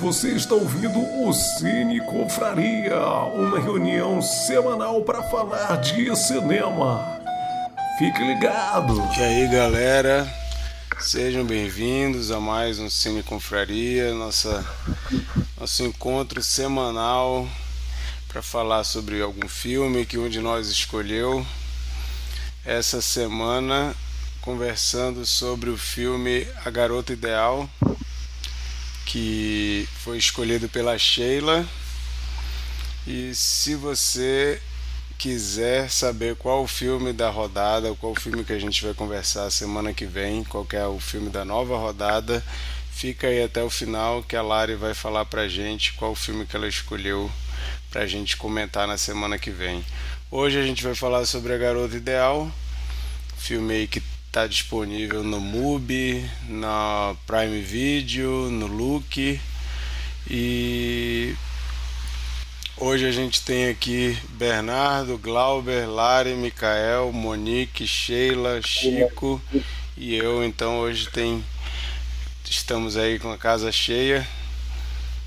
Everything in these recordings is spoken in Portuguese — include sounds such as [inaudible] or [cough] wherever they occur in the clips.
Você está ouvindo o Cine Confraria, uma reunião semanal para falar de cinema. Fique ligado! E aí, galera? Sejam bem-vindos a mais um Cine Confraria, nossa, nosso encontro semanal para falar sobre algum filme que um de nós escolheu. Essa semana, conversando sobre o filme A Garota Ideal, que foi escolhido pela Sheila. E se você quiser saber qual o filme da rodada, qual o filme que a gente vai conversar semana que vem, qual é o filme da nova rodada, fica aí até o final que a Lari vai falar pra gente qual o filme que ela escolheu pra gente comentar na semana que vem. Hoje a gente vai falar sobre A Garota Ideal, filme aí que está disponível no MUBI, na Prime Video, no Look. E hoje a gente tem aqui Bernardo, Glauber, Lari, Micael, Monique, Sheila, Chico e eu. Então hoje tem estamos aí com a casa cheia.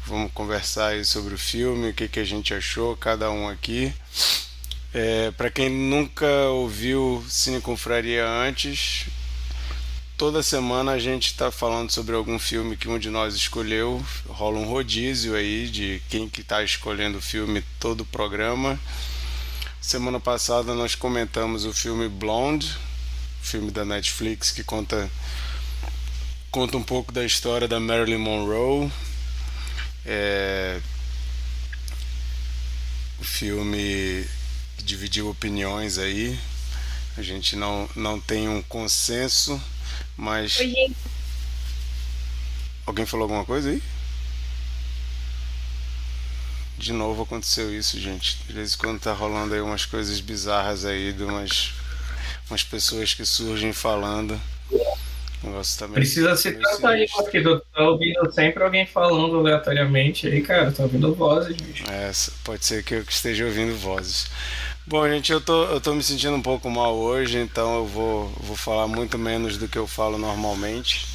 Vamos conversar aí sobre o filme, o que, que a gente achou, cada um aqui. É, para quem nunca ouviu Cine Confraria antes, toda semana a gente está falando sobre algum filme que um de nós escolheu. Rola um rodízio aí de quem que está escolhendo o filme todo o programa. Semana passada nós comentamos o filme Blonde, filme da Netflix que conta conta um pouco da história da Marilyn Monroe. É, o filme dividiu opiniões aí. A gente não, não tem um consenso, mas. Oi, Alguém falou alguma coisa aí? De novo aconteceu isso, gente. De vez em quando tá rolando aí umas coisas bizarras aí de umas, umas pessoas que surgem falando. O negócio tá meio, Precisa se tratar aí, porque tu tá ouvindo sempre alguém falando aleatoriamente aí, cara. Tá ouvindo vozes, bicho. É, pode ser que eu esteja ouvindo vozes. Bom, gente, eu tô, eu tô me sentindo um pouco mal hoje, então eu vou, vou falar muito menos do que eu falo normalmente.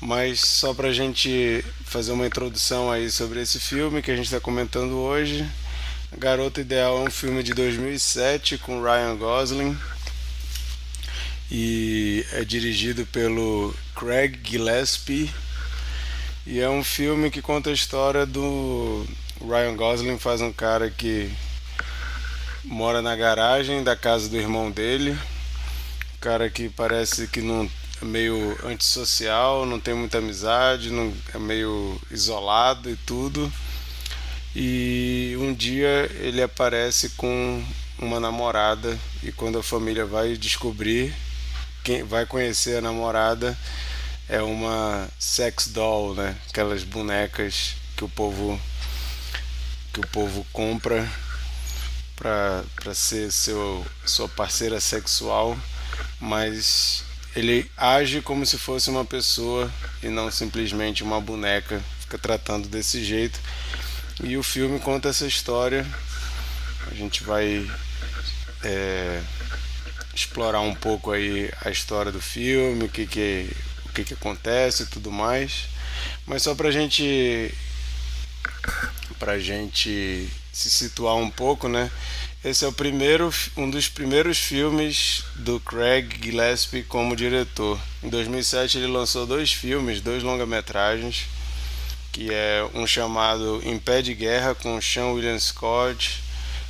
Mas só pra gente fazer uma introdução aí sobre esse filme que a gente está comentando hoje. Garota Ideal é um filme de 2007 com Ryan Gosling e é dirigido pelo Craig Gillespie e é um filme que conta a história do Ryan Gosling faz um cara que mora na garagem da casa do irmão dele. Um cara que parece que não é meio antissocial, não tem muita amizade, não, é meio isolado e tudo. E um dia ele aparece com uma namorada e quando a família vai descobrir, quem vai conhecer a namorada é uma sex doll, né? Aquelas bonecas que o povo que o povo compra para ser seu sua parceira sexual, mas ele age como se fosse uma pessoa e não simplesmente uma boneca, fica tratando desse jeito. E o filme conta essa história. A gente vai é, explorar um pouco aí a história do filme, o que que, o que, que acontece e tudo mais. Mas só pra gente pra gente se situar um pouco, né? Esse é o primeiro, um dos primeiros filmes do Craig Gillespie como diretor. Em 2007 ele lançou dois filmes, dois longa-metragens, que é um chamado Em Pé de Guerra com Sean William Scott,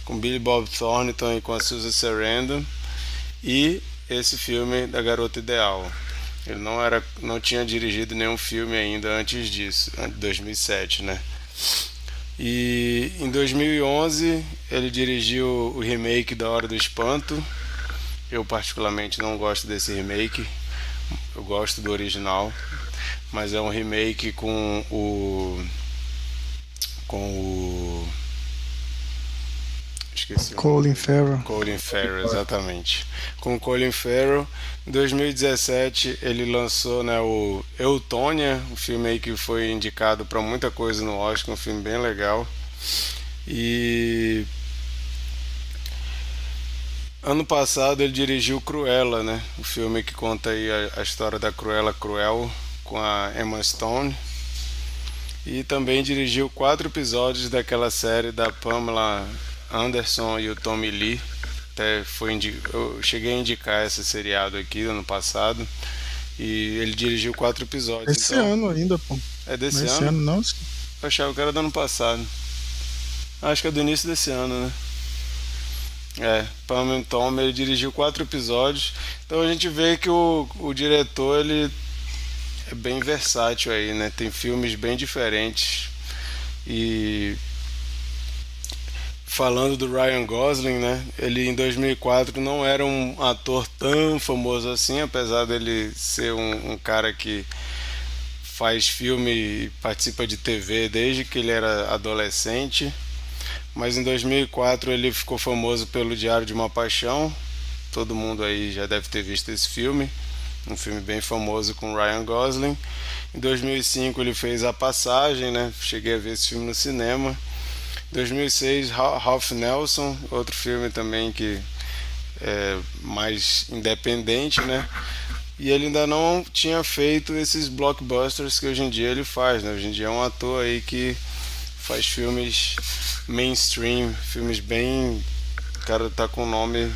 com Billy Bob Thornton e com a Susan Sarandon, e esse filme da Garota Ideal. Ele não era, não tinha dirigido nenhum filme ainda antes disso, 2007, né? E em 2011 ele dirigiu o remake da Hora do Espanto. Eu particularmente não gosto desse remake. Eu gosto do original, mas é um remake com o com o esqueci. Colin. Farrell. Colin Farrell, exatamente. Com Colin Farrell, em 2017 ele lançou né, o Eutônia, um filme aí que foi indicado para muita coisa no Oscar, um filme bem legal. E ano passado ele dirigiu Cruella, né? O filme que conta aí a, a história da Cruella Cruel com a Emma Stone. E também dirigiu quatro episódios daquela série da Pamela Anderson e o Tommy Lee. Até foi eu cheguei a indicar esse seriado aqui ano passado. E ele dirigiu quatro episódios. Esse então... ano ainda, pô. É desse Esse ano? ano não? Eu achava que era do ano passado. Acho que é do início desse ano, né? É, Pam Tom, ele dirigiu quatro episódios. Então a gente vê que o, o diretor ele é bem versátil aí, né? Tem filmes bem diferentes. E falando do Ryan Gosling, né? Ele em 2004 não era um ator tão famoso assim, apesar dele ser um, um cara que faz filme e participa de TV desde que ele era adolescente. Mas em 2004 ele ficou famoso pelo Diário de uma Paixão. Todo mundo aí já deve ter visto esse filme. Um filme bem famoso com Ryan Gosling. Em 2005 ele fez A Passagem, né? Cheguei a ver esse filme no cinema. Em 2006 Ralph Nelson, outro filme também que é mais independente, né? E ele ainda não tinha feito esses blockbusters que hoje em dia ele faz, né? Hoje em dia é um ator aí que faz filmes mainstream, filmes bem. O cara tá com nome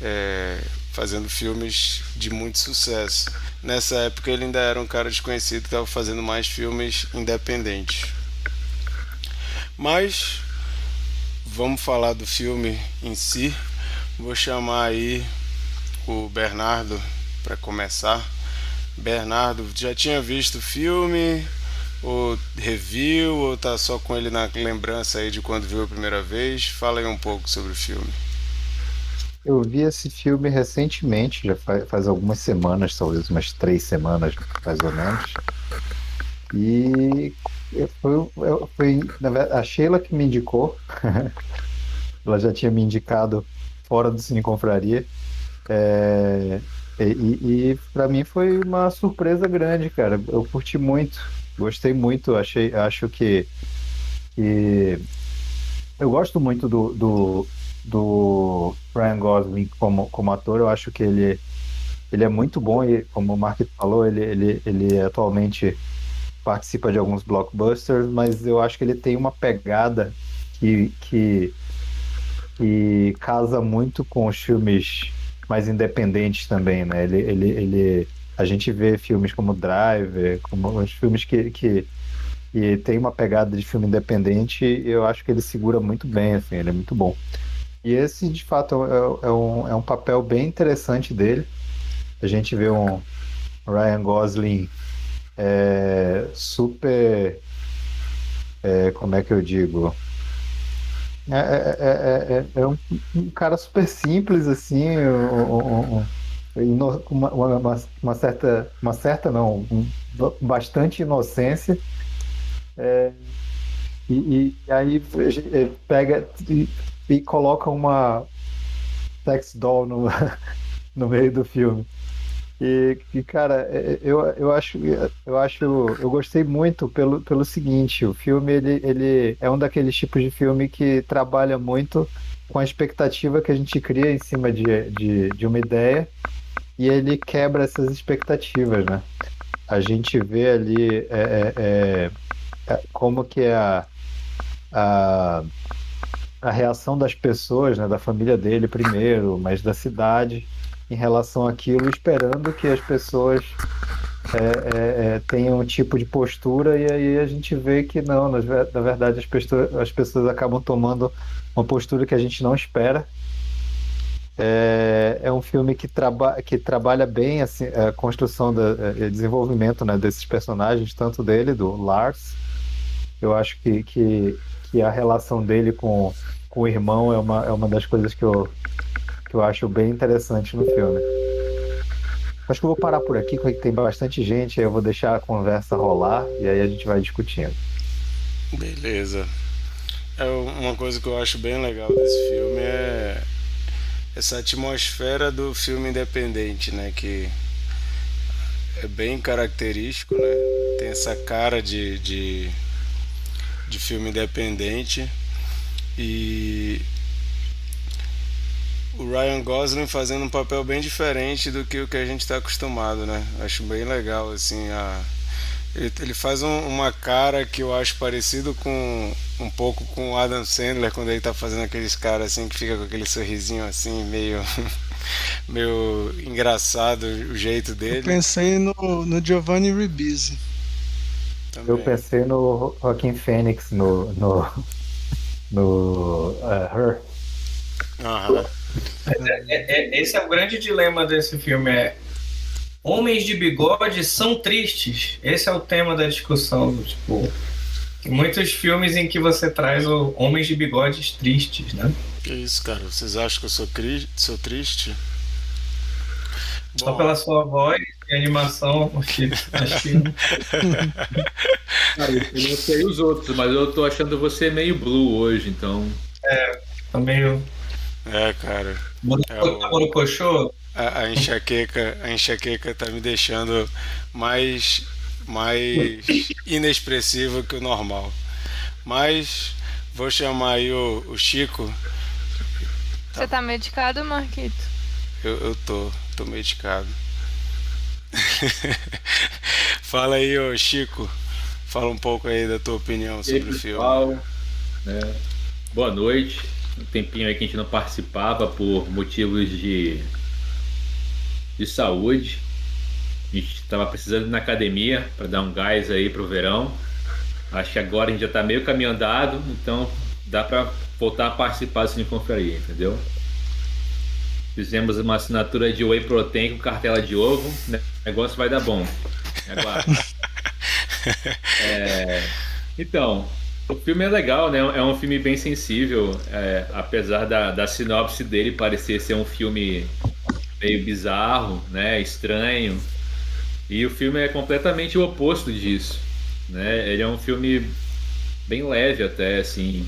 é, fazendo filmes de muito sucesso. Nessa época ele ainda era um cara desconhecido que estava fazendo mais filmes independentes. Mas vamos falar do filme em si. Vou chamar aí o Bernardo para começar. Bernardo, já tinha visto o filme? Ou review, ou tá só com ele na lembrança aí de quando viu a primeira vez? Fala aí um pouco sobre o filme. Eu vi esse filme recentemente, já faz, faz algumas semanas, talvez umas três semanas, mais ou menos. E foi, foi a Sheila que me indicou. [laughs] Ela já tinha me indicado fora do Cine Confraria. É, e, e para mim foi uma surpresa grande, cara. Eu curti muito. Gostei muito, achei, acho que, que eu gosto muito do, do, do Ryan Gosling como, como ator, eu acho que ele, ele é muito bom e, como o Mark falou, ele, ele, ele atualmente participa de alguns blockbusters, mas eu acho que ele tem uma pegada que, que, que casa muito com os filmes mais independentes também, né? Ele, ele, ele a gente vê filmes como Driver, como os filmes que, que, que tem uma pegada de filme independente, eu acho que ele segura muito bem, assim, ele é muito bom. E esse, de fato, é, é, um, é um papel bem interessante dele. A gente vê um Ryan Gosling é, super. É, como é que eu digo? É, é, é, é um, um, cara super simples, assim, um, um, uma, uma, uma, certa, uma certa não, bastante inocência. É, e, e, aí pega e, e, coloca uma sex doll no, [laughs] no meio do filme. E, e, cara, é, eu, eu acho eu acho eu gostei muito pelo, pelo seguinte, o filme ele, ele é um daqueles tipos de filme que trabalha muito com a expectativa que a gente cria em cima de, de, de uma ideia e ele quebra essas expectativas, né? A gente vê ali é, é, é, é, como que é a, a, a reação das pessoas, né, da família dele primeiro, mas da cidade em relação àquilo, esperando que as pessoas é, é, tenham um tipo de postura e aí a gente vê que não, na, verdade as pessoas, as pessoas acabam tomando uma postura que a gente não espera é, é um filme que, traba que trabalha bem assim, a construção e é, desenvolvimento né, desses personagens, tanto dele, do Lars. Eu acho que, que, que a relação dele com, com o irmão é uma, é uma das coisas que eu, que eu acho bem interessante no filme. Acho que eu vou parar por aqui, porque tem bastante gente, aí eu vou deixar a conversa rolar e aí a gente vai discutindo. Beleza. É uma coisa que eu acho bem legal desse filme é essa atmosfera do filme independente, né? Que é bem característico, né? Tem essa cara de, de, de filme independente e o Ryan Gosling fazendo um papel bem diferente do que o que a gente está acostumado, né? Acho bem legal assim a Ele, ele faz um, uma cara que eu acho parecido com um pouco com o Adam Sandler quando ele tá fazendo aqueles caras assim que fica com aquele sorrisinho assim meio [laughs] meio engraçado o jeito dele. Eu pensei no, no Giovanni Ribisi. Também. Eu pensei no Joaquim Fênix no no no uh, Her. Uhum. É, é, esse é o grande dilema desse filme é Homens de bigode são tristes. Esse é o tema da discussão. Tipo, muitos filmes em que você traz o homens de bigodes tristes, né? Que isso, cara? Vocês acham que eu sou, cri... sou triste? Só Bom. pela sua voz e animação, porque [laughs] acho que. ah, eu não sei os outros, mas eu tô achando você meio blue hoje, então. É, tá meio. É, cara. É o a, a enxaqueca, a enxaqueca tá me deixando mais mais inexpressivo que o normal. Mas vou chamar aí o, o Chico. Você tá medicado, Marquito? Eu, eu tô, tô medicado. [laughs] Fala aí, ô Chico. Fala um pouco aí da tua opinião sobre aí, o filme. Né? Boa noite. Um tempinho aí que a gente não participava por motivos de de saúde. A gente estava precisando ir na academia para dar um gás aí para o verão. Acho que agora a gente já está meio caminho andado, então dá para voltar a participar do Cine Confraria, entendeu? Fizemos uma assinatura de Whey Protein com cartela de ovo, né? o negócio vai dar bom. é, [laughs] então, o filme é legal, né? É um filme bem sensível, é, apesar da, da sinopse dele parecer ser um filme meio bizarro, né, estranho. E o filme é completamente o oposto disso, né? Ele é um filme bem leve até assim.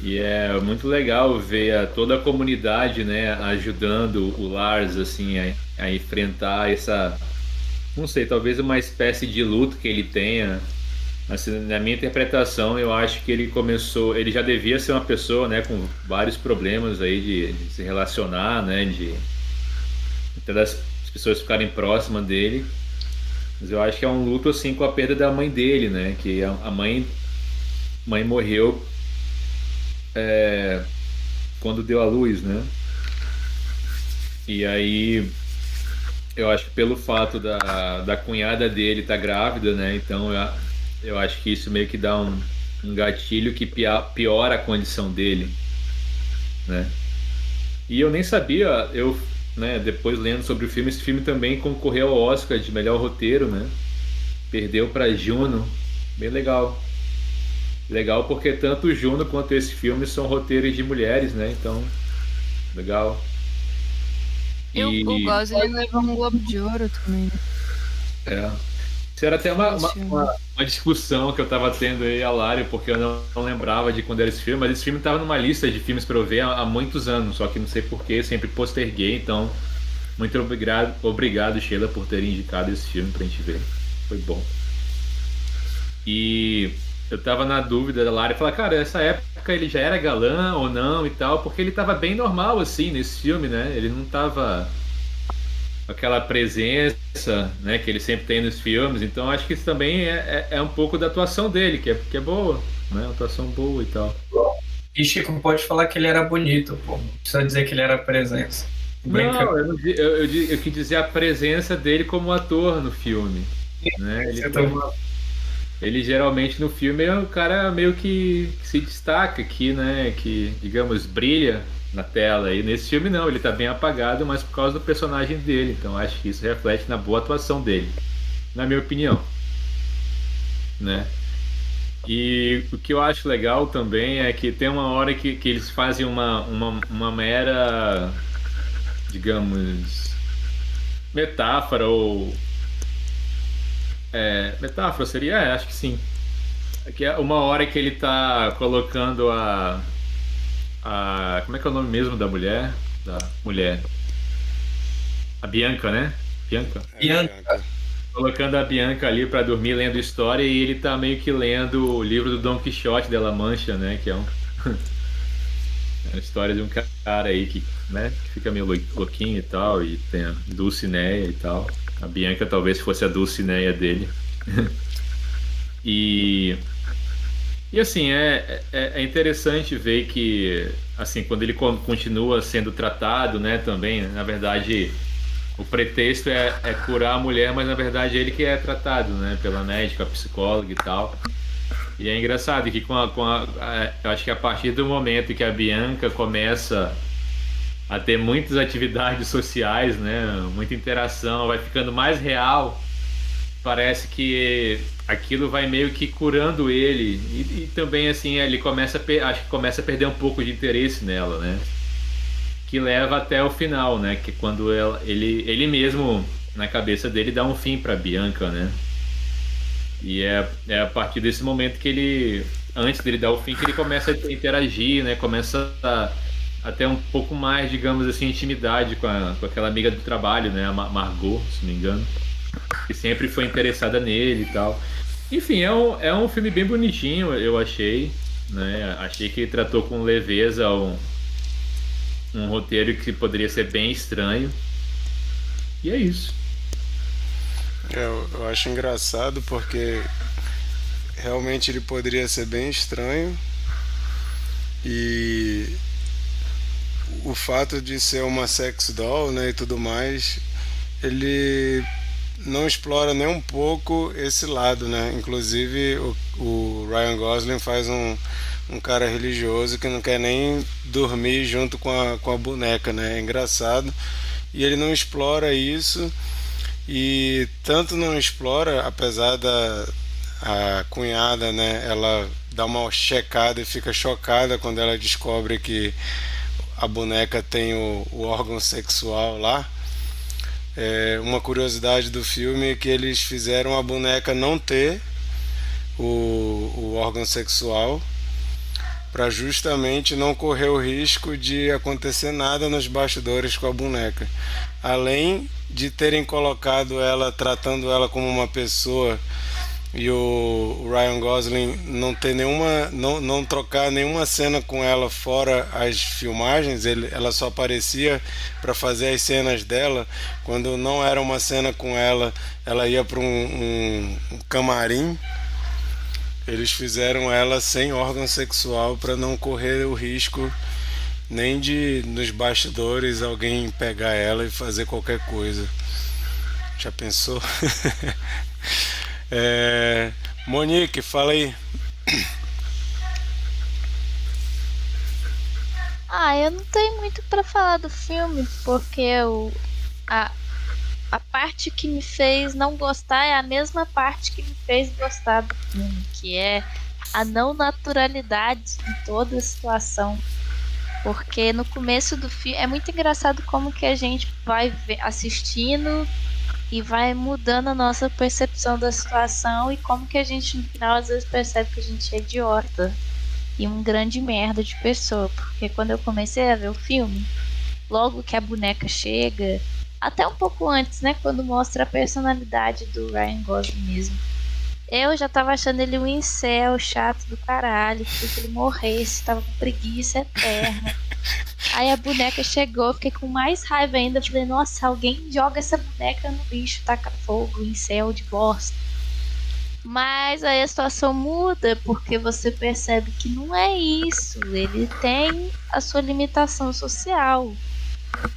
E é muito legal ver a, toda a comunidade, né, ajudando o Lars assim a, a enfrentar essa não sei, talvez uma espécie de luto que ele tenha. Assim, na minha interpretação, eu acho que ele começou, ele já devia ser uma pessoa, né, com vários problemas aí de, de se relacionar, né, de até das pessoas ficarem próximas dele. Mas eu acho que é um luto assim com a perda da mãe dele, né? Que a mãe, mãe morreu é, quando deu a luz, né? E aí eu acho que pelo fato da, da cunhada dele estar tá grávida, né? Então eu, acho que isso meio que dá um, um gatilho que piora a condição dele, né? E eu nem sabia, eu né, depois lendo sobre o filme, esse filme também concorreu ao Oscar de melhor roteiro, né? Perdeu para Juno, bem legal. Legal porque tanto o Juno quanto esse filme são roteiros de mulheres, né? Então, legal. E, e... o Gosling levou um Globo de Ouro também. É. Isso era até uma, uma, uma, uma, discussão que eu tava tendo aí, a Lari, porque eu não, não, lembrava de quando era esse filme, mas esse filme tava numa lista de filmes para eu ver há, há, muitos anos, só que não sei porquê, sempre posterguei, então muito obrigado, obrigado Sheila por ter indicado esse filme pra gente ver. Foi bom. E eu tava na dúvida da Lari, falar, cara, essa época ele já era galã ou não e tal, porque ele tava bem normal assim nesse filme, né? Ele não tava aquela presença né, que ele sempre tem nos filmes. Então acho que isso também é, é, é, um pouco da atuação dele, que é, que é boa, né? Uma atuação boa e tal. E Chico, pode falar que ele era bonito, pô. Não precisa dizer que ele era presença. Não, eu, eu, eu, eu, quis dizer a presença dele como ator no filme. Né? Ele, ele geralmente no filme é um cara meio que, que se destaca aqui, né? Que, digamos, brilha na tela. E nesse filme não, ele tá bem apagado, mas por causa do personagem dele. Então acho que isso reflete na boa atuação dele, na minha opinião. Né? E o que eu acho legal também é que tem uma hora que, que eles fazem uma, uma, uma mera, digamos, metáfora ou. É, metáfora seria? É, acho que sim. Que é uma hora que ele tá colocando a, a. Como é que é o nome mesmo da mulher? Da mulher. A Bianca, né? Bianca? É, Bianca. Colocando a Bianca ali para dormir lendo história e ele tá meio que lendo o livro do Don Quixote dela Mancha, né? Que é um. [laughs] é a história de um cara aí que, né, que fica meio louquinho e tal, e tem a Dulcineia e tal. A Bianca talvez fosse a Dulcineia dele. [laughs] e e assim é, é, é, interessante ver que assim quando ele continua sendo tratado, né, também na verdade o pretexto é, é curar a mulher, mas na verdade ele que é tratado, né, pela médica, psicóloga e tal. E é engraçado que com a, com a, a, eu acho que a partir do momento que a Bianca começa a ter muitas atividades sociais, né, muita interação, vai ficando mais real. Parece que aquilo vai meio que curando ele e, e também assim ele começa a, acho que começa a perder um pouco de interesse nela, né? Que leva até o final, né? Que quando ela, ele ele mesmo na cabeça dele dá um fim para Bianca, né? E é, é a partir desse momento que ele, antes dele dar o fim, que ele começa a interagir, né? Começa a, a ter um pouco mais, digamos assim, intimidade com, a, com aquela amiga do trabalho, né? A Margot, se não me engano. Que sempre foi interessada nele e tal. Enfim, é um, é um filme bem bonitinho, eu achei. Né? Achei que tratou com leveza um, um roteiro que poderia ser bem estranho. E é isso. É, eu, eu acho engraçado porque realmente ele poderia ser bem estranho e o fato de ser uma sex doll né, e tudo mais, ele não explora nem um pouco esse lado, né? Inclusive o, o Ryan Gosling faz um, um cara religioso que não quer nem dormir junto com a, com a boneca, né? É engraçado. E ele não explora isso e tanto não explora, apesar da a cunhada, né, ela dá uma checada e fica chocada quando ela descobre que a boneca tem o, o órgão sexual lá. É, uma curiosidade do filme é que eles fizeram a boneca não ter o, o órgão sexual para justamente não correr o risco de acontecer nada nos bastidores com a boneca. Além de terem colocado ela, tratando ela como uma pessoa e o Ryan Gosling não ter nenhuma não, não trocar nenhuma cena com ela fora as filmagens ele, ela só aparecia para fazer as cenas dela quando não era uma cena com ela ela ia para um, um, um, camarim eles fizeram ela sem órgão sexual para não correr o risco nem de nos bastidores alguém pegar ela e fazer qualquer coisa. Já pensou? [laughs] é, Monique, fala aí. Ah, eu não tenho muito para falar do filme, porque o, a, a parte que me fez não gostar é a mesma parte que me fez gostar do filme, que é a não naturalidade de toda a situação. Porque no começo do filme é muito engraçado como que a gente vai assistindo e vai mudando a nossa percepção da situação e como que a gente no final às vezes percebe que a gente é idiota e um grande merda de pessoa. Porque quando eu comecei a ver o filme, logo que a boneca chega, até um pouco antes, né, quando mostra a personalidade do Ryan Gosling mesmo eu já tava achando ele um incel chato do caralho, queria que ele morresse, tava com preguiça eterna. Aí a boneca chegou, fiquei com mais raiva ainda. Falei, nossa, alguém joga essa boneca no lixo, taca fogo, incel de bosta. Mas aí a situação muda porque você percebe que não é isso. Ele tem a sua limitação social.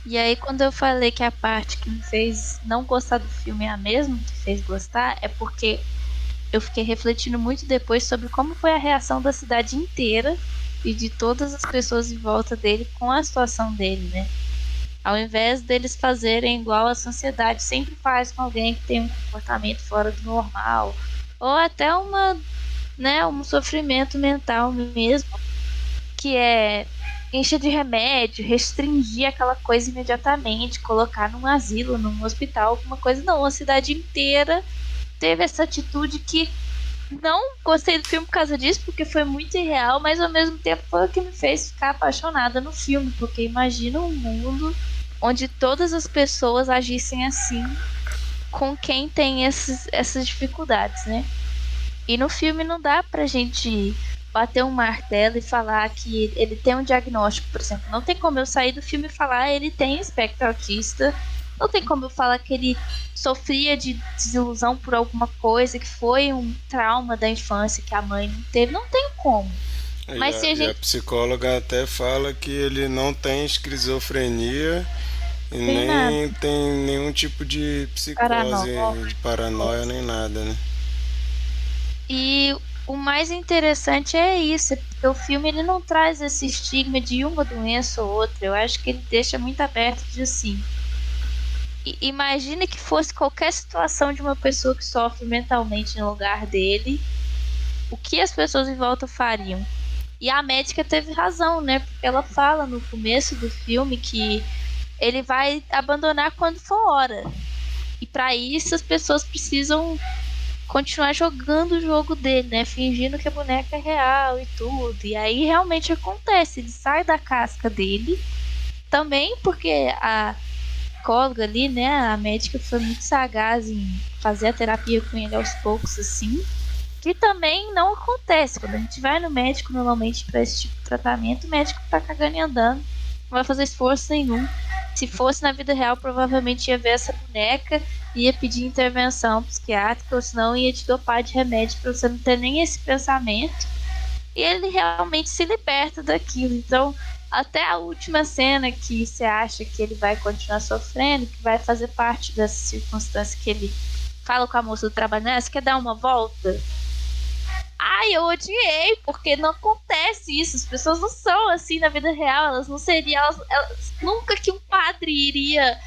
E aí quando eu falei que a parte que me fez não gostar do filme é a mesma que fez gostar, é porque eu fiquei refletindo muito depois sobre como foi a reação da cidade inteira e de todas as pessoas em volta dele com a situação dele, né? Ao invés deles fazerem igual a sociedade sempre faz com alguém que tem um comportamento fora do normal, ou até uma, né, um sofrimento mental mesmo, que é encher de remédio, restringir aquela coisa imediatamente, colocar num asilo, num hospital, alguma coisa. Não, a cidade inteira teve essa atitude que não gostei do filme por causa disso, porque foi muito irreal, mas ao mesmo tempo foi o que me fez ficar apaixonada no filme, porque imagina um mundo onde todas as pessoas agissem assim com quem tem esses, essas dificuldades, né? E no filme não dá pra gente bater um martelo e falar que ele tem um diagnóstico, por exemplo. Não tem como eu sair do filme e falar ah, ele tem espectro autista Não tem como eu falar que ele sofria de desilusão por alguma coisa, que foi um trauma da infância que a mãe não teve. Não tem como. Mas e, se a, a gente... e a psicóloga até fala que ele não tem esquizofrenia e Tem nem nada. tem nenhum tipo de psicose, Paranoia. de paranoia nem nada, né? E o mais interessante é isso, é porque o filme ele não traz esse estigma de uma doença ou outra. Eu acho que ele deixa muito aberto de assim. I- Imagine que fosse qualquer situação de uma pessoa que sofre mentalmente no lugar dele, o que as pessoas em volta fariam? E a médica teve razão, né? Porque ela fala no começo do filme que ele vai abandonar quando for hora. E para isso as pessoas precisam continuar jogando o jogo dele, né? Fingindo que a boneca é real e tudo. E aí realmente acontece, ele sai da casca dele. Também porque a psicóloga ali, né, a médica foi muito sagaz em fazer a terapia com ele aos poucos assim. Que também não acontece. Quando a gente vai no médico normalmente para esse tipo de tratamento, o médico tá cagando e andando. Não vai fazer esforço nenhum. Se fosse na vida real, provavelmente ia ver essa boneca ia pedir intervenção psiquiátrica, ou senão ia te dopar de remédio para você não ter nem esse pensamento. E ele realmente se liberta daquilo. Então, até a última cena que você acha que ele vai continuar sofrendo, que vai fazer parte dessa circunstância que ele fala com a moça do trabalho, né? Você quer dar uma volta? Ai, eu odiei, porque não acontece isso. As pessoas não são assim na vida real. Elas não seriam. Elas, elas- nunca que um padre iria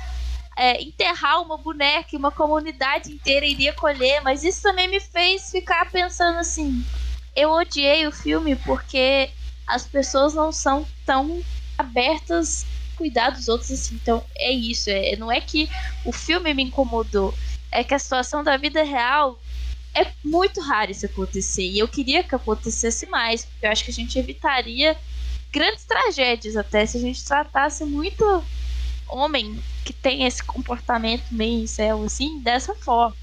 é, enterrar uma boneca e uma comunidade inteira iria colher, mas isso também me fez ficar pensando assim. Eu odiei o filme porque as pessoas não são tão abertas a cuidar dos outros assim. Então é isso. É, não é que o filme me incomodou, é que a situação da vida real é muito raro isso acontecer. E eu queria que acontecesse mais, porque eu acho que a gente evitaria grandes tragédias até se a gente tratasse muito homem que tem esse comportamento meio incel assim, dessa forma.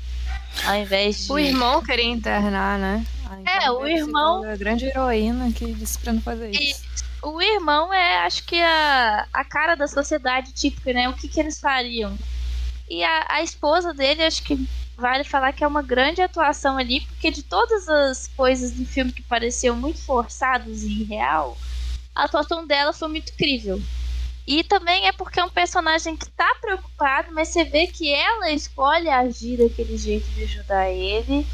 Ao invés de. O irmão queria internar, né? Ah, então É, o a irmão- A grande heroína que disse pra não fazer E isso. o irmão é, acho que, a, a cara da sociedade típica, né? O que, que eles fariam. E a, a esposa dele, acho que vale falar que é uma grande atuação ali, porque de todas as coisas do filme que pareciam muito forçadas e irreal, a atuação dela foi muito incrível. E também é porque é um personagem que tá preocupado, mas você vê que ela escolhe agir daquele jeito de ajudar ele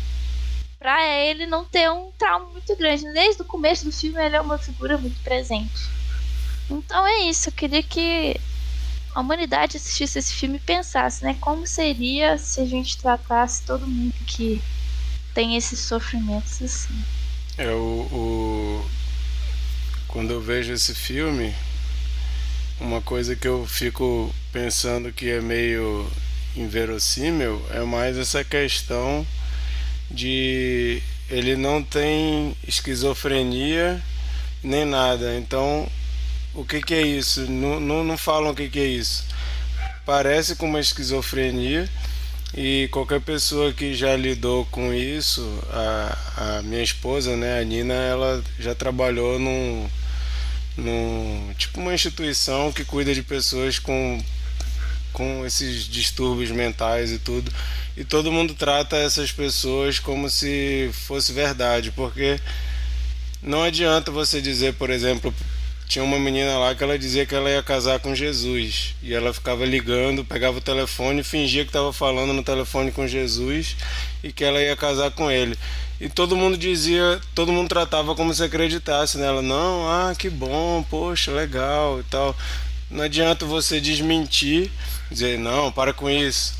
pra ele não ter um trauma muito grande. Desde o começo do filme ele é uma figura muito presente. Então é isso, eu queria que a humanidade assistisse esse filme e pensasse, né? Como seria se a gente tratasse todo mundo que tem esses sofrimentos assim. É o, o- quando eu vejo esse filme, uma coisa que eu fico pensando que é meio inverossímil é mais essa questão de ele não tem esquizofrenia nem nada. Então, o que, que é isso? Não, não, não falam o que, que é isso. Parece com uma esquizofrenia e qualquer pessoa que já lidou com isso, a, a minha esposa, né, a Nina, ela já trabalhou num, num tipo uma instituição que cuida de pessoas com com esses distúrbios mentais e tudo. E todo mundo trata essas pessoas como se fosse verdade, porque não adianta você dizer, por exemplo, tinha uma menina lá que ela dizia que ela ia casar com Jesus. E ela ficava ligando, pegava o telefone, fingia que estava falando no telefone com Jesus e que ela ia casar com ele. E todo mundo dizia, todo mundo tratava como se acreditasse nela. Não, ah, que bom, poxa, legal e tal. Não adianta você desmentir, dizer, não, para com isso.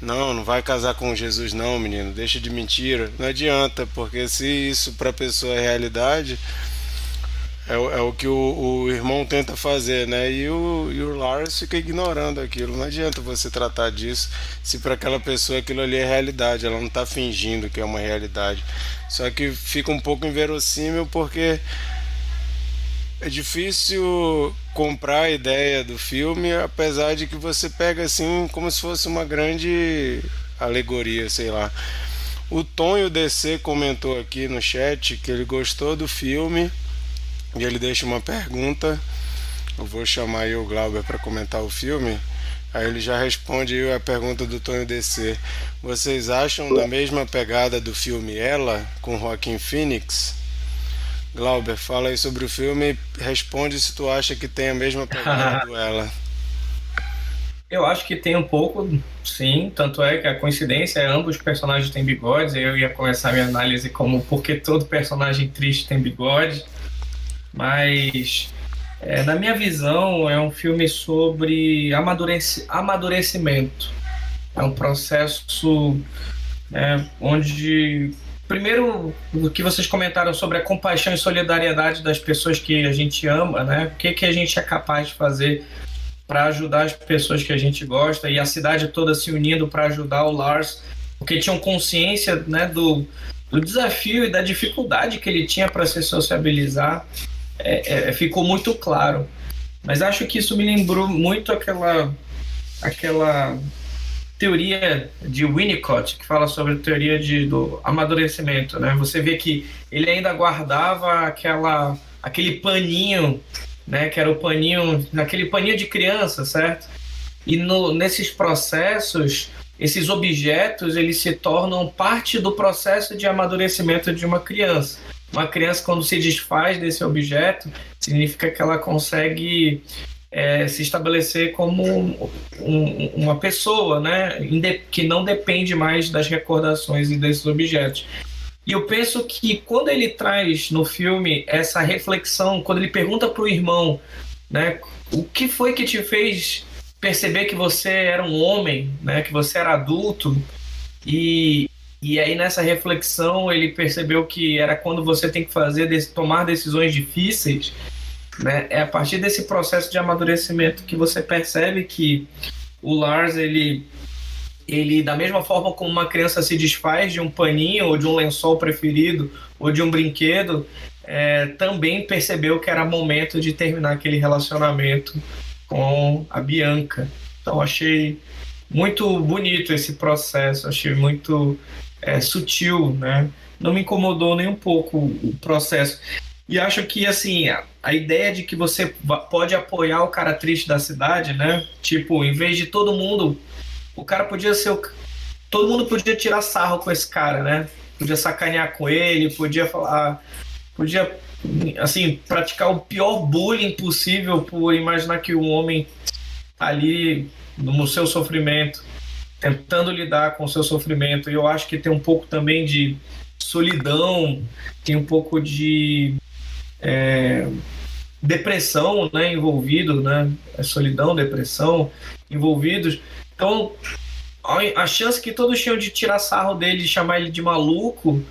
Não, não vai casar com Jesus não, menino, deixa de mentira. Não adianta, porque se isso para a pessoa é realidade, é, o- é o que o, o irmão tenta fazer, né? E o, e o Lars fica ignorando aquilo. Não adianta você tratar disso se para aquela pessoa aquilo ali é realidade. Ela não está fingindo que é uma realidade. Só que fica um pouco inverossímil porque é difícil comprar a ideia do filme, apesar de que você pega assim como se fosse uma grande alegoria, sei lá. O Tom e o DC comentou aqui no chat que ele gostou do filme e ele deixa uma pergunta. Eu vou chamar aí o Glauber para comentar o filme. Aí ele já responde a pergunta do Tonho DC. Vocês acham da mesma pegada do filme Ela, com Joaquim Phoenix? Glauber, fala aí sobre o filme e responde se tu acha que tem a mesma pegada [laughs] do Ela. Eu acho que tem um pouco, sim. Tanto é que a coincidência é ambos os personagens têm bigodes. Eu ia começar a minha análise como porque todo personagem triste tem bigode. Mas, é, na minha visão, é um filme sobre amadureci amadurecimento. É um processo é, onde primeiro o que vocês comentaram sobre a compaixão e solidariedade das pessoas que a gente ama, né? O que, que a gente é capaz de fazer para ajudar as pessoas que a gente gosta e a cidade toda se unindo para ajudar o Lars, porque tinham consciência, né, do, do desafio e da dificuldade que ele tinha para se sociabilizar, é, é, ficou muito claro. Mas acho que isso me lembrou muito aquela aquela teoria de Winnicott, que fala sobre a teoria de, do amadurecimento, né? Você vê que ele ainda guardava aquela, aquele paninho, né? Que era o paninho, aquele paninho de criança, certo? E no, nesses processos, esses objetos, eles se tornam parte do processo de amadurecimento de uma criança. Uma criança, quando se desfaz desse objeto, significa que ela consegue é, se estabelecer como um, um, uma pessoa, né, que não depende mais das recordações e desses objetos. E eu penso que quando ele traz no filme essa reflexão, quando ele pergunta para o irmão, né, o que foi que te fez perceber que você era um homem, né, que você era adulto, e, e aí nessa reflexão ele percebeu que era quando você tem que fazer tomar decisões difíceis né? É a partir desse processo de amadurecimento que você percebe que o Lars, ele, ele da mesma forma como uma criança se desfaz de um paninho ou de um lençol preferido ou de um brinquedo, é, também percebeu que era momento de terminar aquele relacionamento com a Bianca. Então achei muito bonito esse processo, achei muito é, sutil, né? Não me incomodou nem um pouco o processo. E acho que, assim, a, a, ideia de que você pode apoiar o cara triste da cidade, né? Tipo, em vez de todo mundo. O cara podia ser o. Todo mundo podia tirar sarro com esse cara, né? Podia sacanear com ele, podia falar. Podia, assim, praticar o pior bullying possível por imaginar que o homem tá ali no seu sofrimento, tentando lidar com o seu sofrimento. E eu acho que tem um pouco também de solidão, tem um pouco de é, depressão né, envolvido, né, é solidão, depressão envolvidos. Então, a chance que todos tinham de tirar sarro dele, de chamar ele de maluco,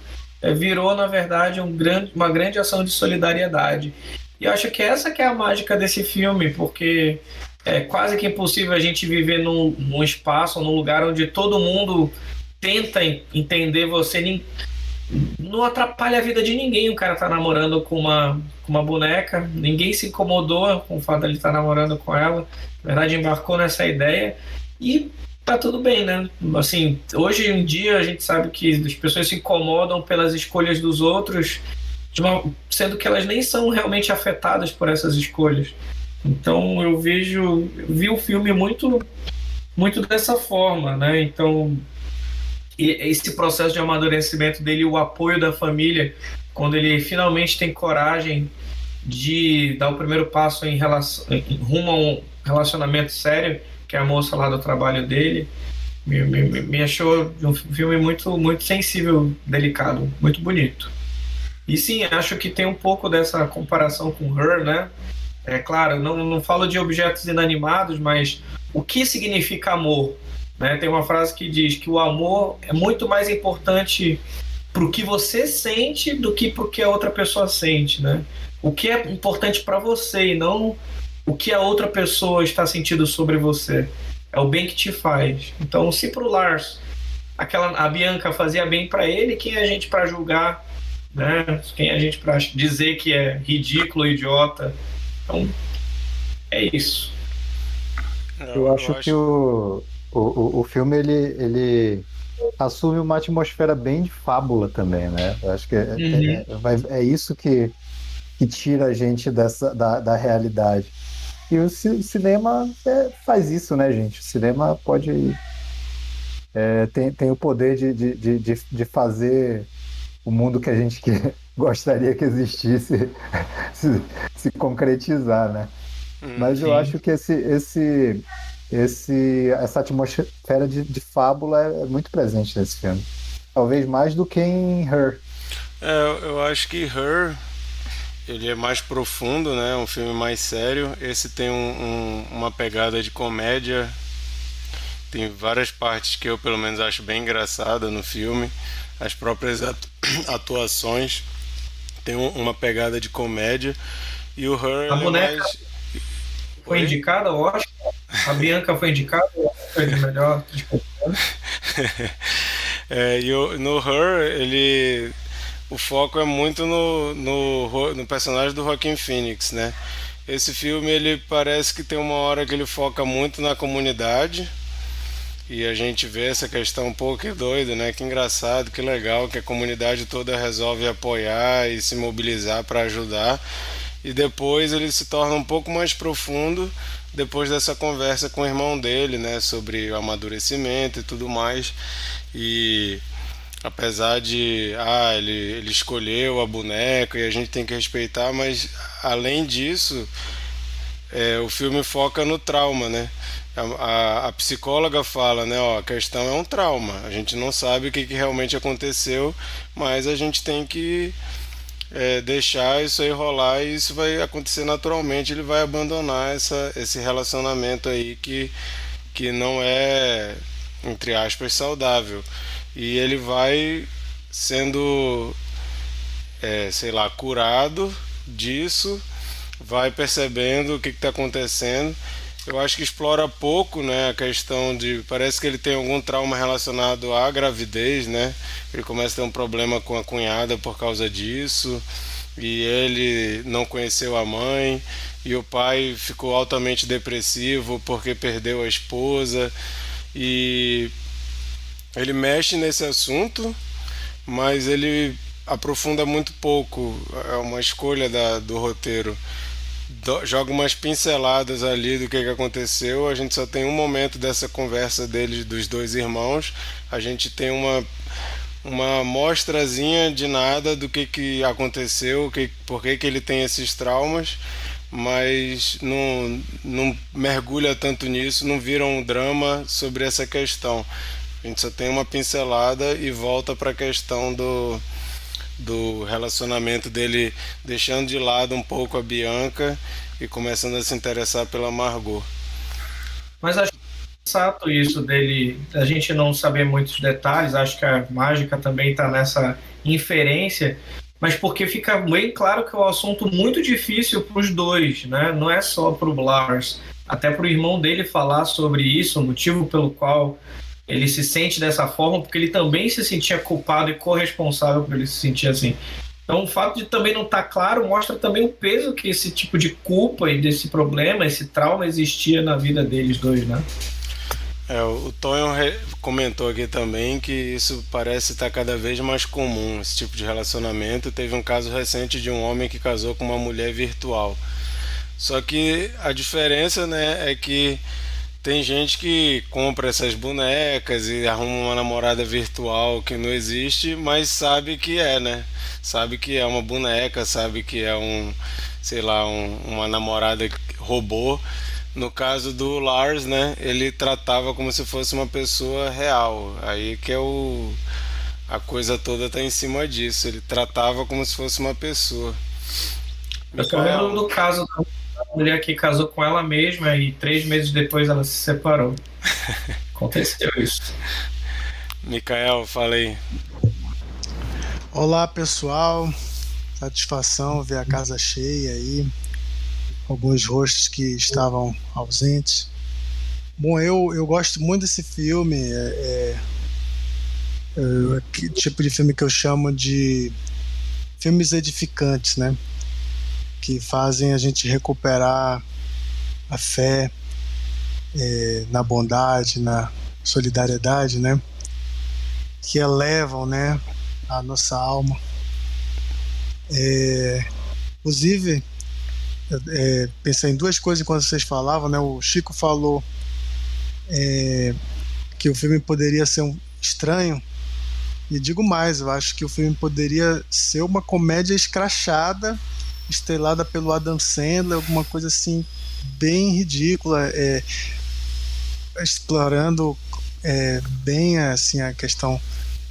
é, virou, na verdade, um grande, uma grande ação de solidariedade. E acho que essa que é a mágica desse filme, porque é quase que impossível a gente viver num, num espaço, num lugar onde todo mundo tenta entender você não atrapalha a vida de ninguém o cara tá namorando com uma, com uma boneca. Ninguém se incomodou com o fato de ele estar tá namorando com ela. Na verdade, embarcou nessa ideia e tá tudo bem, né? Assim, hoje em dia a gente sabe que as pessoas se incomodam pelas escolhas dos outros, sendo que elas nem são realmente afetadas por essas escolhas. Então eu vejo, eu vi o filme muito, muito dessa forma, né? Então esse processo de amadurecimento dele, o apoio da família, quando ele finalmente tem coragem de dar o primeiro passo em, relação, rumo a um relacionamento sério, que é a moça lá do trabalho dele, me, me, me achou um filme muito, muito sensível, delicado, muito bonito. E sim, acho que tem um pouco dessa comparação com Her, né? É claro, não, não falo de objetos inanimados, mas o que significa amor? Né? Tem uma frase que diz que o amor é muito mais importante para o que você sente do que para o que a outra pessoa sente, né? O que é importante para você e não o que a outra pessoa está sentindo sobre você. É o bem que te faz. Então, se pro Lars aquela a Bianca fazia bem para ele, quem é a gente para julgar, né? Quem é a gente para dizer que é ridículo, idiota? Então, é isso. Eu, eu acho, acho que o o, o, o filme ele, ele assume uma atmosfera bem de fábula também, né? Eu acho que é, é uhum. é, é, isso que, que tira a gente dessa, da, da realidade. E o ci- cinema é, faz isso, né, gente? O cinema pode. é, tem, tem o poder de, de, de, de, de fazer o mundo que a gente que [laughs] gostaria que existisse [laughs] se, se concretizar, né? Mas eu sim. acho que esse, esse, esse, essa atmosfera de, de fábula é muito presente nesse filme. Talvez mais do que em Her. É, eu- eu acho que Her ele é mais profundo, né? Um filme mais sério. Esse tem um- um- uma pegada de comédia. Tem várias partes que eu pelo menos acho bem engraçada no filme. As próprias atu- [coughs] atuações tem um- uma pegada de comédia. E o Her A é boneca mais Foi Oi? indicada ao Oscar? A Bianca foi indicada Oscar de melhor coadjuvante? [laughs] É, e no Her, ele. O foco é muito no, no, no personagem do Joaquin Phoenix, né? Esse filme, ele parece que tem uma hora que ele foca muito na comunidade. E a gente vê essa questão um pouco que doido, né? Que engraçado, que legal que a comunidade toda resolve apoiar e se mobilizar para ajudar. E depois ele se torna um pouco mais profundo depois dessa conversa com o irmão dele, né? Sobre o amadurecimento e tudo mais. E apesar de ah, ele, ele escolheu a boneca e a gente tem que respeitar, mas além disso, é, o filme foca no trauma, né? A, a- a psicóloga fala, né? Ó, a questão é um trauma. A gente não sabe o que, que realmente aconteceu, mas a gente tem que é, deixar isso aí rolar e isso vai acontecer naturalmente. Ele vai abandonar essa, esse relacionamento aí que, que não é, entre aspas, saudável. E ele vai sendo, é, sei lá, curado disso, vai percebendo o que está acontecendo. Eu acho que explora pouco, né, a questão de parece que ele tem algum trauma relacionado à gravidez, né? Ele começa a ter um problema com a cunhada por causa disso, e ele não conheceu a mãe, e o pai ficou altamente depressivo porque perdeu a esposa, e ele mexe nesse assunto, mas ele aprofunda muito pouco. É uma escolha da, do roteiro. Joga umas pinceladas ali do que, que aconteceu. A gente só tem um momento dessa conversa deles, dos dois irmãos. A gente tem uma uma amostrazinha de nada do que, que aconteceu, que, por que, que ele tem esses traumas, mas não, não mergulha tanto nisso, não vira um drama sobre essa questão. A gente só tem uma pincelada e volta para a questão do, do relacionamento dele deixando de lado um pouco a Bianca e começando a se interessar pela Margot. Mas acho sensato isso dele, a gente não saber muitos detalhes, acho que a mágica também está nessa inferência, mas porque fica bem claro que é um assunto muito difícil para os dois, né? Não é só para o Lars, até para o irmão dele falar sobre isso, o motivo pelo qual ele se sente dessa forma, porque ele também se sentia culpado e corresponsável por ele se sentir assim. Então, o fato de também não estar claro mostra também o peso que esse tipo de culpa e desse problema, esse trauma existia na vida deles dois, né? É, o Tonho comentou aqui também que isso parece estar cada vez mais comum, esse tipo de relacionamento. Teve um caso recente de um homem que casou com uma mulher virtual. Só que a diferença né, é que tem gente que compra essas bonecas e arruma uma namorada virtual que não existe, mas sabe que é, né? Sabe que é uma boneca, sabe que é um, sei lá, um- uma namorada robô. No caso do Lars, né, ele tratava como se fosse uma pessoa real. Aí que é o a coisa toda tá em cima disso. Ele tratava como se fosse uma pessoa. Eu só lembro do caso da mulher que casou com ela mesma e três meses depois ela se separou. [laughs] Aconteceu isso. Mikael, falei. Olá pessoal, satisfação ver a casa cheia aí, alguns rostos que estavam ausentes. Bom, eu, eu gosto muito desse filme, é, é, é, que tipo de filme que eu chamo de filmes edificantes, né? Que fazem a gente recuperar a fé é, na bondade, na solidariedade, né? Que elevam, né? a nossa alma. É, inclusive, é, pensei em duas coisas enquanto vocês falavam, né? O Chico falou é, que o filme poderia ser um estranho. E digo mais, eu acho que o filme poderia ser uma comédia escrachada, estrelada pelo Adam Sandler, alguma coisa assim bem ridícula, é, explorando é, bem assim a questão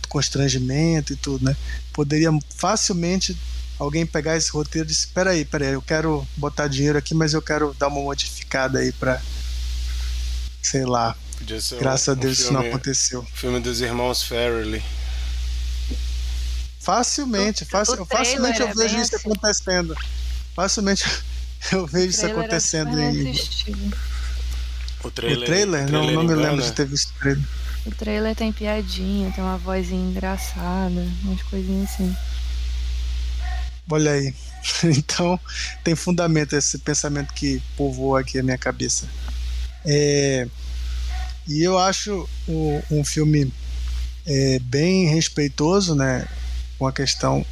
do constrangimento e tudo, né? Poderia facilmente alguém pegar esse roteiro e dizer, peraí, peraí, eu quero botar dinheiro aqui, mas eu quero dar uma modificada aí para sei lá. Graças um, a Deus um filme, isso não aconteceu. Filme dos irmãos Farrelly. Facilmente, faci facilmente eu vejo isso assim. acontecendo. Facilmente [laughs] eu vejo isso é acontecendo em. O trailer, o trailer? O não, trailer não me lembro de ter visto o trailer. O trailer tem piadinha, tem uma vozinha engraçada, umas coisinhas assim. Olha aí. [laughs] Então, tem fundamento esse pensamento que povoou aqui a minha cabeça. É, e eu acho o, um filme é, bem respeitoso, né? Com a questão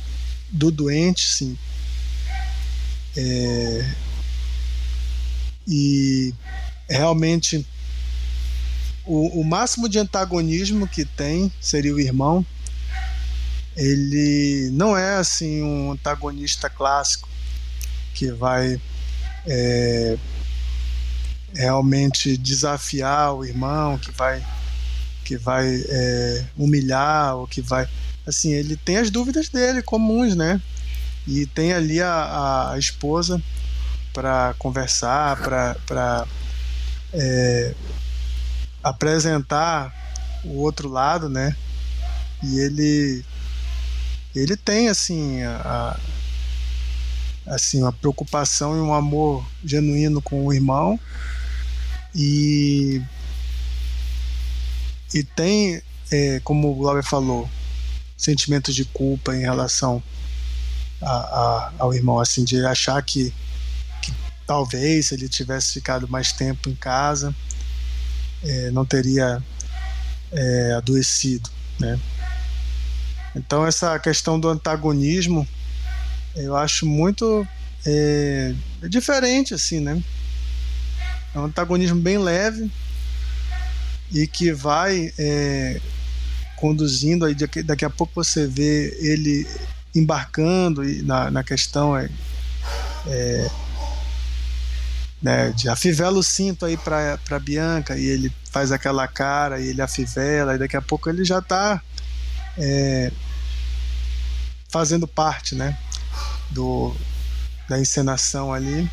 do doente, sim. É, e realmente o, o máximo de antagonismo que tem seria o irmão, ele não é assim um antagonista clássico que vai é, realmente desafiar o irmão, que vai que vai é, humilhar ou que vai assim ele tem as dúvidas dele comuns, né? E tem ali a, a esposa para conversar, para é, apresentar o outro lado, né? E ele ele tem assim a, assim uma preocupação e um amor genuíno com o irmão e e tem é, como o Glauber falou sentimentos de culpa em relação a, a, ao irmão assim de achar que, que talvez se ele tivesse ficado mais tempo em casa é, não teria é, adoecido né então essa questão do antagonismo eu acho muito é, diferente assim, né? É um antagonismo bem leve e que vai é, conduzindo aí daqui, daqui, a pouco você vê ele embarcando na, na questão é, é, né, de afivela o cinto aí para Bianca e ele faz aquela cara e ele afivela e daqui a pouco ele já está é, fazendo parte, né, do, da encenação ali.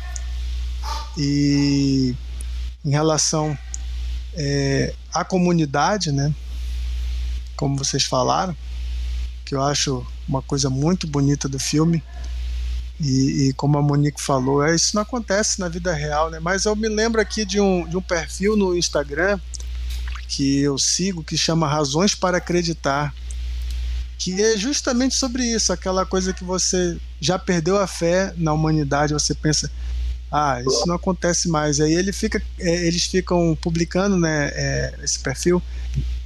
E em relação é, à comunidade, né, como vocês falaram, que eu acho uma coisa muito bonita do filme. E, e, como a Monique falou, é, isso não acontece na vida real, né? Mas eu me lembro aqui de um, de um perfil no Instagram que eu sigo que chama Razões para Acreditar que é justamente sobre isso, aquela coisa que você já perdeu a fé na humanidade, você pensa, ah, isso não acontece mais. Aí ele fica, é, eles ficam publicando, né, é, esse perfil,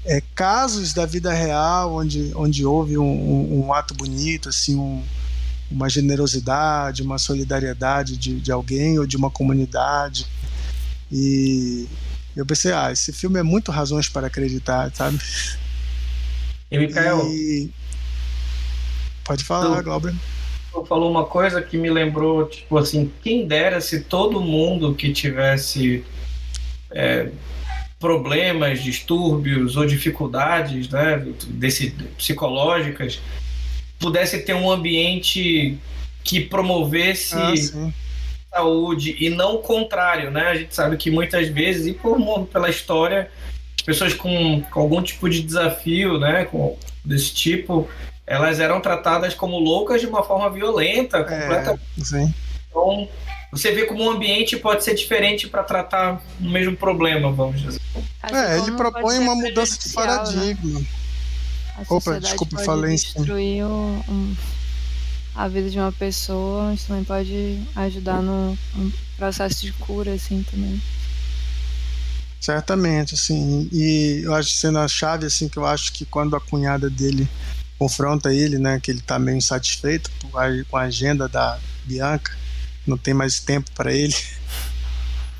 é, casos da vida real onde, onde houve um, um, um ato bonito, assim, um, uma generosidade, uma solidariedade de, de alguém ou de uma comunidade. E eu pensei, ah, esse filme é muito razões para acreditar, sabe? E Mikael, e... Pode falar, Glauber. Falou uma coisa que me lembrou, tipo assim, quem dera se todo mundo que tivesse é, problemas, distúrbios ou dificuldades né, desse, psicológicas pudesse ter um ambiente que promovesse ah, saúde e não o contrário, né? A gente sabe que muitas vezes, e por, pela história, pessoas com, com algum tipo de desafio, né, com, desse tipo, elas eram tratadas como loucas de uma forma violenta, é, completamente. sim. Então, você vê como um ambiente pode ser diferente para tratar o mesmo problema, vamos dizer. é, ele propõe uma mudança de né? paradigma. Né? Opa, desculpa, pode falei destruir um, um, a vida de uma pessoa, mas também pode ajudar no um processo de cura, assim, também. Certamente, assim, e eu acho sendo a chave, assim, que eu acho que quando a cunhada dele confronta ele, né, que ele está meio insatisfeito com a agenda da Bianca, não tem mais tempo para ele.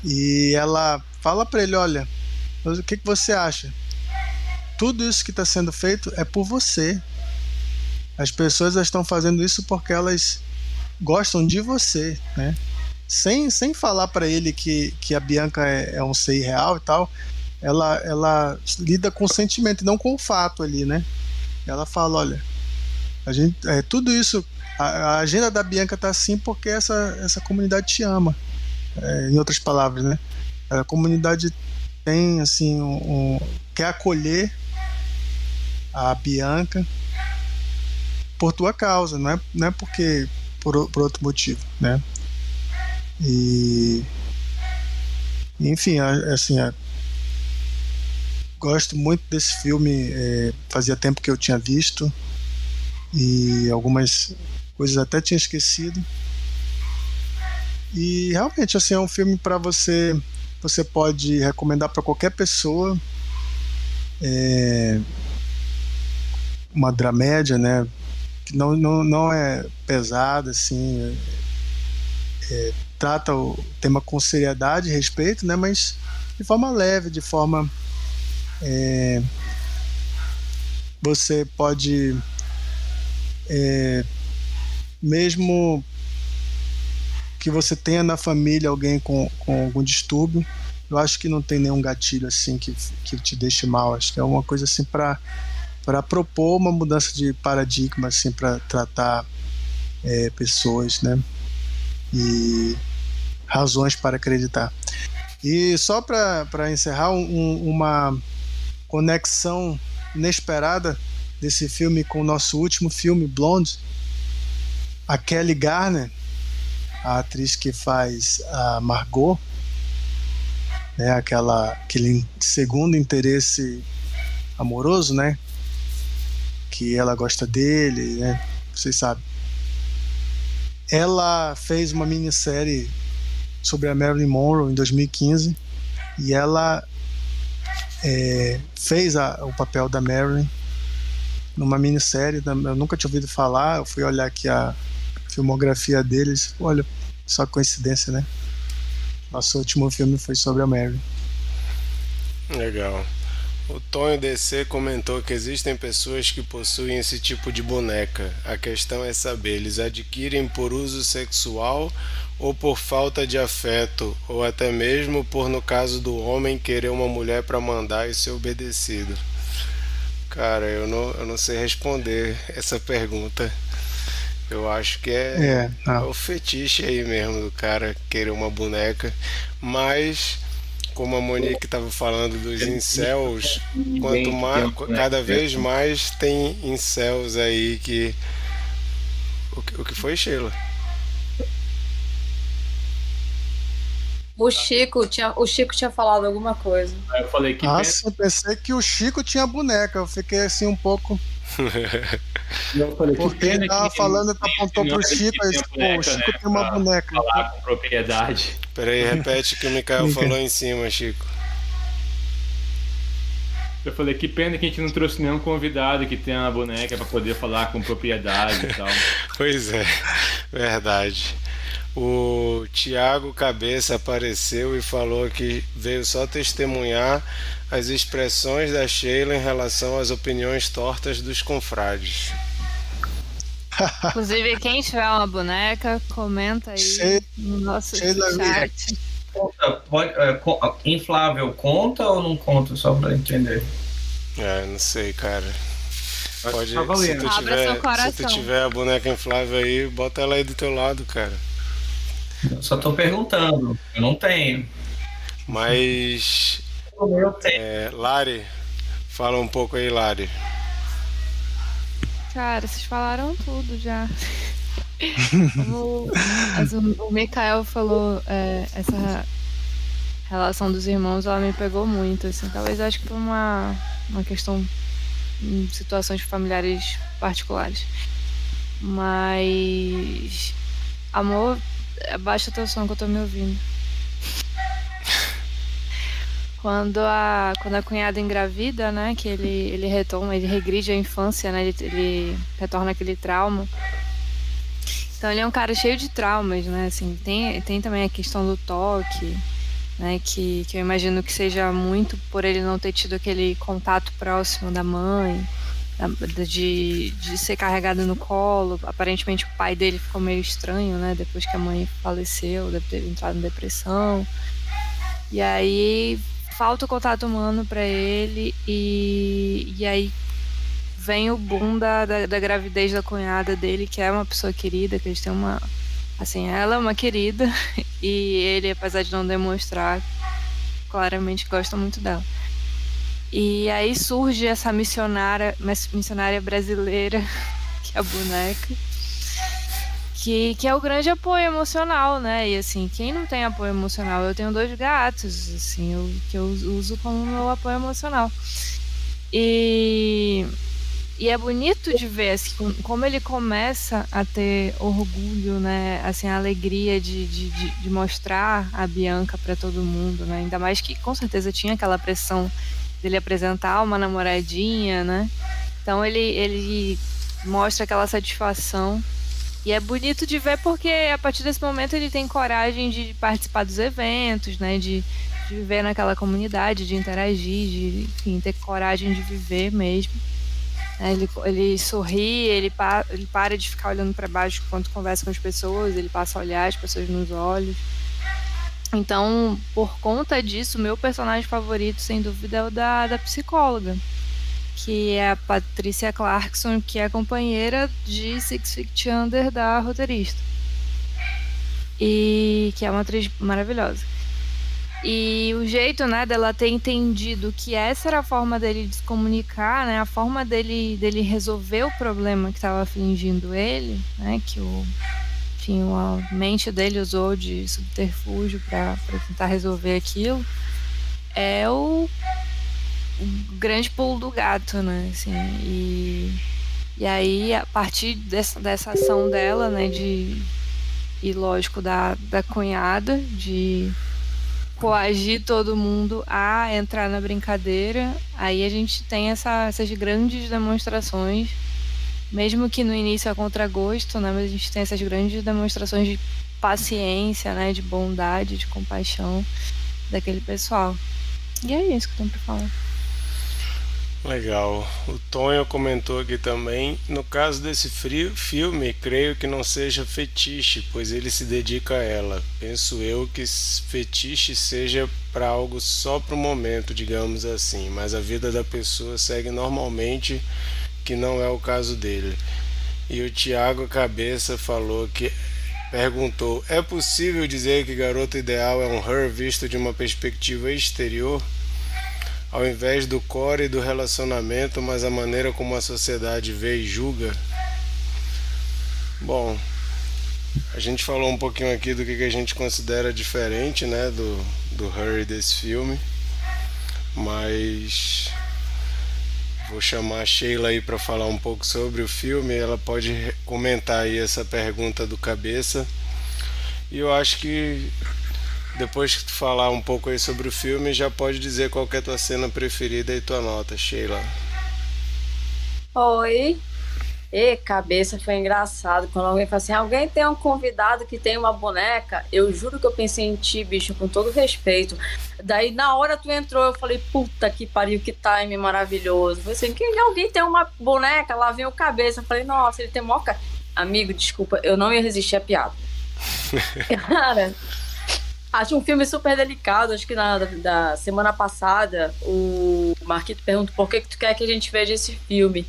E ela fala para ele: Olha, o que, que você acha? Tudo isso que está sendo feito é por você. As pessoas estão fazendo isso porque elas gostam de você, né? Sem, sem falar para ele que, que a Bianca é, é um ser real e tal, ela, ela lida com o sentimento, não com o fato ali, né? Ela fala, olha, a gente, é, tudo isso, a agenda da Bianca tá assim porque essa, essa comunidade te ama. É, em outras palavras, né? A comunidade tem assim um, um, quer acolher a Bianca por tua causa, não é, não é porque por, por outro motivo, né? E enfim, assim, gosto muito desse filme. É, fazia tempo que eu tinha visto e algumas coisas até tinha esquecido. E realmente assim é um filme para você você pode recomendar para qualquer pessoa. É uma dramédia, né? Que não, não, não é pesada assim. É, é, trata o tema com seriedade e respeito, né? Mas de forma leve, de forma é, você pode é, mesmo que você tenha na família alguém com, com algum distúrbio, eu acho que não tem nenhum gatilho assim que, que te deixe mal. Acho que é uma coisa assim para para propor uma mudança de paradigma assim para tratar é, pessoas, né? E razões para acreditar. E só para encerrar, um, uma conexão inesperada desse filme com o nosso último filme, Blonde. A Kelly Garner, a atriz que faz a Margot, né, aquela, aquele segundo interesse amoroso, né? Que ela gosta dele, né? Vocês sabem. Ela fez uma minissérie sobre a Marilyn Monroe em 2015 e ela é, fez a, o papel da Marilyn numa minissérie. Eu nunca tinha ouvido falar. Eu fui olhar aqui a filmografia deles. Olha, só coincidência, né? Nosso último filme foi sobre a Marilyn. Legal. O Tonho DC comentou que existem pessoas que possuem esse tipo de boneca. A questão é saber, eles adquirem por uso sexual ou por falta de afeto, ou até mesmo por, no caso do homem, querer uma mulher para mandar e ser obedecido? Cara, eu não, eu não sei responder essa pergunta. Eu acho que é, é, é o fetiche aí mesmo do cara querer uma boneca. Mas, como a Monique estava falando dos incels, quanto mais, cada vez mais tem incels aí que. O que, o que foi, Sheila? O Chico tinha, o Chico tinha falado alguma coisa. Eu falei que. Nossa, eu pensei que o Chico tinha boneca. Eu fiquei assim um pouco. [laughs] eu falei, Porque ele tava que falando, tá apontou pro Chico, aí, boneca, o Chico né, tem uma boneca. Falar com propriedade. Peraí, repete o que o Mikael falou em cima, Chico. Eu falei, que pena que a gente não trouxe nenhum convidado que tenha uma boneca para poder falar com propriedade e tal. [laughs] pois é, verdade. O Tiago Cabeça apareceu e falou que veio só testemunhar as expressões da Sheila em relação às opiniões tortas dos confrades. [laughs] Inclusive, quem tiver uma boneca, comenta aí no nosso Sheila chat. Conta, pode, é, inflável conta ou não conta, só para entender? É, não sei, cara. Pode, tá se, tu tiver, se tu tiver a boneca inflável aí, bota ela aí do teu lado, cara. Eu só tô perguntando. Eu não tenho. Mas. Eu tenho. É, Lari, fala um pouco aí, Lari. Cara, vocês falaram tudo já. [laughs] Como o Mikael falou, é, essa relação dos irmãos, ela me pegou muito, assim. Talvez acho que por uma, uma questão em situações familiares particulares. Mas amor Abaixa teu som que eu tô me ouvindo. Quando a, quando a cunhada engravida, né, que ele, ele retoma, ele regride a infância, né, ele, ele retorna aquele trauma. Então ele é um cara cheio de traumas, né? Assim, tem, tem também a questão do toque, né? Que, que eu imagino que seja muito por ele não ter tido aquele contato próximo da mãe, de, de ser carregado no colo. Aparentemente o pai dele ficou meio estranho, né? Depois que a mãe faleceu, deve ter entrado em depressão. E aí falta o contato humano para ele e, e aí vem o boom da, da, da gravidez da cunhada dele, que é uma pessoa querida, que eles têm uma. Assim, ela é uma querida [laughs] e ele, apesar de não demonstrar, claramente gosta muito dela. E aí surge essa missionária, missionária brasileira, [laughs] que é a boneca, que, que é o grande apoio emocional, né? E assim, quem não tem apoio emocional? Eu tenho dois gatos, assim, eu, que eu uso como meu apoio emocional. E, e é bonito de ver assim, com- como ele começa a ter orgulho, né? Assim, a alegria de, de, de, de mostrar a Bianca para todo mundo, né? Ainda mais que com certeza tinha aquela pressão dele apresentar uma namoradinha, né? Então ele, ele mostra aquela satisfação. E é bonito de ver porque a partir desse momento ele tem coragem de participar dos eventos, né? De, de viver naquela comunidade, de interagir, de enfim, ter coragem de viver mesmo. né? Ele, ele sorri, ele, pa, ele para de ficar olhando para baixo enquanto conversa com as pessoas, ele passa a olhar as pessoas nos olhos. Então, por conta disso, meu personagem favorito, sem dúvida, é o da, da psicóloga, que é a Patrícia Clarkson, que é companheira de Six Feet Under da roteirista. E que é uma atriz maravilhosa. E o jeito, né, dela ter entendido que essa era a forma dele de se comunicar, né, a forma dele, dele resolver o problema que estava afligindo ele, né, que o, enfim, a mente dele usou de subterfúgio para tentar resolver aquilo, é o, o grande pulo do gato, né, assim, e, e aí, a partir dessa, dessa ação dela, né, de, e lógico, da, da cunhada, de coagir todo mundo a entrar na brincadeira. Aí a gente tem essa, essas grandes demonstrações, mesmo que no início é contragosto, né? Mas a gente tem essas grandes demonstrações de paciência, né? De bondade, de compaixão daquele pessoal. E é isso que eu tenho pra falar. Legal. O Tonho comentou aqui também. No caso desse frio, filme, creio que não seja fetiche, pois ele se dedica a ela. Penso eu que fetiche seja para algo só para o momento, digamos assim, mas a vida da pessoa segue normalmente, que não é o caso dele. E o Tiago Cabeça falou que perguntou: é possível dizer que Garota Ideal é um her visto de uma perspectiva exterior? ao invés do core do relacionamento, mas a maneira como a sociedade vê e julga? Bom, a gente falou um pouquinho aqui do que que a gente considera diferente, né, do, do Hurry desse filme, mas vou chamar a Sheila aí para falar um pouco sobre o filme, ela pode comentar aí essa pergunta do cabeça. E eu acho que depois que tu falar um pouco aí sobre o filme, já pode dizer qual é a tua cena preferida e tua nota, Sheila. Oi. E cabeça foi engraçado quando alguém fala assim: alguém tem um convidado que tem uma boneca? Eu juro que eu pensei em ti, bicho, com todo respeito. Daí na hora tu entrou, eu falei: puta que pariu, que time maravilhoso. Eu falei assim: que alguém tem uma boneca? Lá vem o cabeça. Eu falei: nossa, ele tem moca. Amigo, desculpa, eu não ia resistir à piada. [laughs] Cara, acho um filme super delicado. Acho que na da semana passada o Marquito pergunta por que, que tu quer que a gente veja esse filme.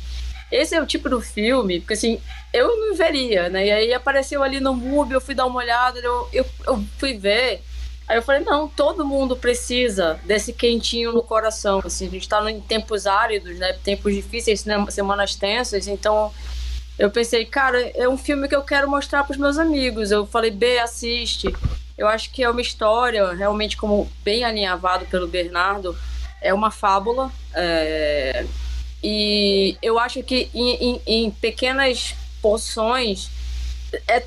Esse é o tipo do filme, porque assim, eu não veria, né? E aí apareceu ali no MUBI, eu fui dar uma olhada, eu, eu, eu fui ver. Aí eu falei, não, todo mundo precisa desse quentinho no coração. Assim, a gente tá em tempos áridos, né? Tempos difíceis, né? semanas tensas, então eu pensei, cara, é um filme que eu quero mostrar pros meus amigos. Eu falei, B, assiste. Eu acho que é uma história, realmente, como bem alinhavado pelo Bernardo, é uma fábula. é, E eu acho que em, em- em pequenas porções é,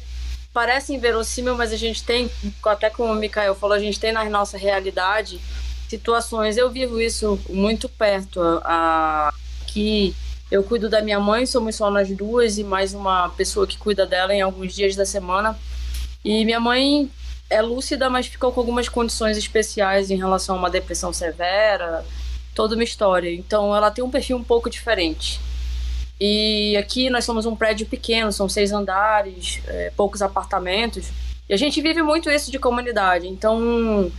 parece inverossímil, mas a gente tem, até como o Mikael falou, a gente tem na nossa realidade situações. Eu vivo isso muito perto a- aqui Eu cuido da minha mãe, somos só nós duas e mais uma pessoa que cuida dela em alguns dias da semana. E minha mãe é lúcida, mas ficou com algumas condições especiais em relação a uma depressão severa, toda uma história. Então ela tem um perfil um pouco diferente. E aqui nós somos um prédio pequeno, são seis andares, é, poucos apartamentos. E a gente vive muito isso de comunidade. Então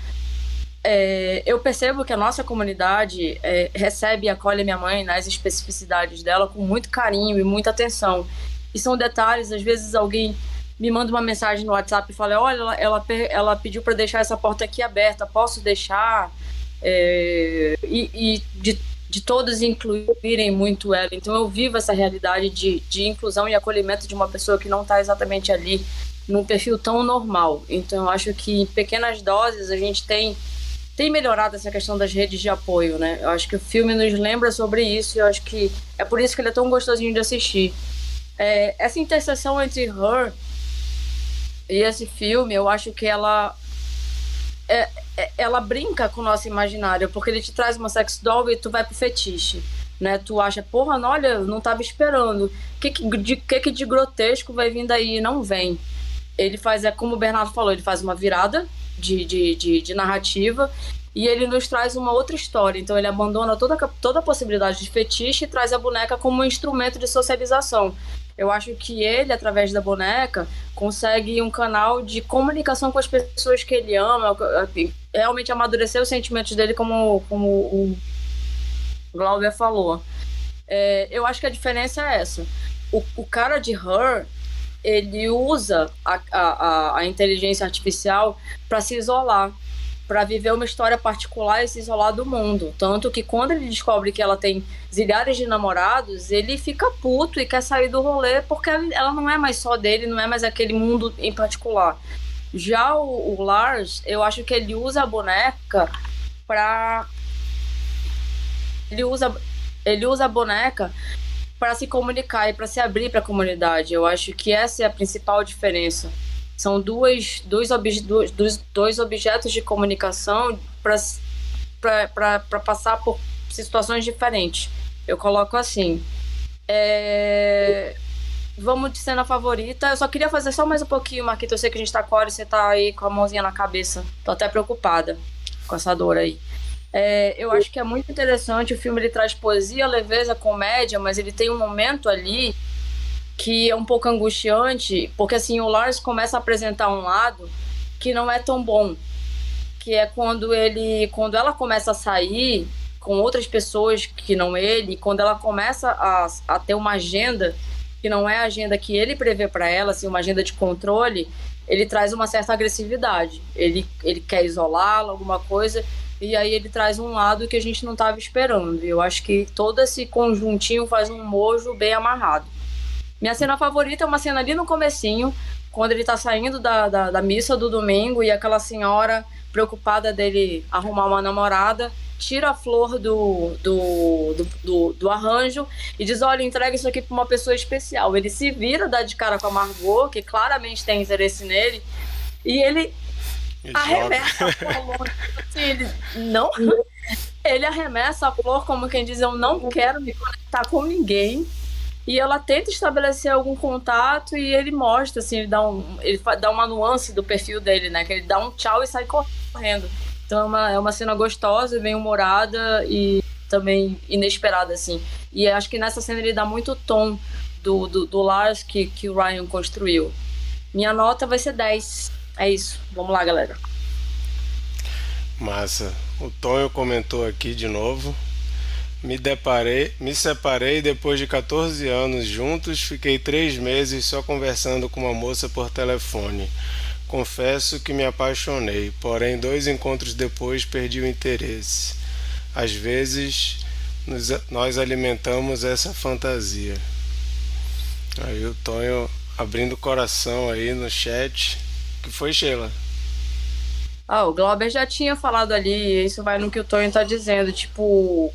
é, eu percebo que a nossa comunidade é, recebe e acolhe minha mãe nas especificidades dela com muito carinho e muita atenção. E são detalhes, às vezes alguém me manda uma mensagem no WhatsApp e fala: Olha, ela, ela, ela pediu para deixar essa porta aqui aberta, posso deixar? É, e, e de, de todos incluírem muito ela. Então eu vivo essa realidade de, de inclusão e acolhimento de uma pessoa que não está exatamente ali num perfil tão normal. Então eu acho que em pequenas doses a gente tem tem melhorado essa questão das redes de apoio, né? Eu acho que o filme nos lembra sobre isso e eu acho que é por isso que ele é tão gostosinho de assistir. É, essa interseção entre Her e esse filme, eu acho que ela é, é, ela brinca com o nosso imaginário, porque ele te traz uma sex doll e tu vai pro fetiche. Né, tu acha, porra, não, olha, não tava esperando. Que, que, de, que, que de grotesco vai vir daí? Não vem. Ele faz, é como o Bernardo falou, ele faz uma virada de, de, de, de narrativa e ele nos traz uma outra história. Então ele abandona toda, toda a possibilidade de fetiche e traz a boneca como um instrumento de socialização. Eu acho que ele, através da boneca, consegue um canal de comunicação com as pessoas que ele ama, realmente amadurecer os sentimentos dele, como, como o Glauber falou. É, eu acho que a diferença é essa. O, o cara de Her, ele usa a, a, a inteligência artificial para se isolar, para viver uma história particular e se isolar do mundo. Tanto que quando ele descobre que ela tem zilhares de namorados, ele fica puto e quer sair do rolê porque ela não é mais só dele, não é mais aquele mundo em particular. Já o, o Lars, eu acho que ele usa a boneca para ele usa ele usa a boneca para se comunicar e para se abrir para a comunidade. Eu acho que essa é a principal diferença. São duas, dois, obje, dois, dois objetos de comunicação para passar por situações diferentes. Eu coloco assim. É... Vamos de cena favorita. Eu só queria fazer só mais um pouquinho, Marquito. Eu sei que a gente tá com a hora e você tá aí com a mãozinha na cabeça. Tô até preocupada com essa dor aí. É, eu acho que é muito interessante. O filme ele traz poesia, leveza, comédia, mas ele tem um momento ali que é um pouco angustiante, porque assim o Lars começa a apresentar um lado que não é tão bom, que é quando ele, quando ela começa a sair com outras pessoas que não ele, quando ela começa a, a ter uma agenda que não é a agenda que ele prevê para ela, assim, uma agenda de controle, ele traz uma certa agressividade. Ele, ele quer isolá-la, alguma coisa, e aí ele traz um lado que a gente não estava esperando. Eu acho que todo esse conjuntinho faz um mojo bem amarrado. Minha cena favorita é uma cena ali no comecinho, quando ele tá saindo da, da, da missa do domingo e aquela senhora preocupada dele arrumar uma namorada tira a flor do, do, do, do, do arranjo e diz: Olha, entrega isso aqui para uma pessoa especial. Ele se vira, dá de cara com a Margot, que claramente tem interesse nele, e ele arremessa a flor. [laughs] Assim, ele não. Ele arremessa a flor como quem diz: Eu não quero me conectar com ninguém. E ela tenta estabelecer algum contato e ele mostra, assim, ele dá, um, ele dá uma nuance do perfil dele, né? Que ele dá um tchau e sai correndo. Então é uma, é uma cena gostosa, bem humorada e também inesperada, assim. E acho que nessa cena ele dá muito tom do, do, do Lars que, que o Ryan construiu. Minha nota vai ser 10. É isso. Vamos lá, galera. Massa. O Tonho comentou aqui de novo. Me deparei, me separei depois de 14 anos juntos, fiquei três meses só conversando com uma moça por telefone. Confesso que me apaixonei, porém dois encontros depois perdi o interesse. Às vezes nos, nós alimentamos essa fantasia. Aí o Tonho abrindo o coração aí no chat. que foi, Sheila? Ah, o Glauber já tinha falado ali, isso vai no que o Tonho tá dizendo, tipo,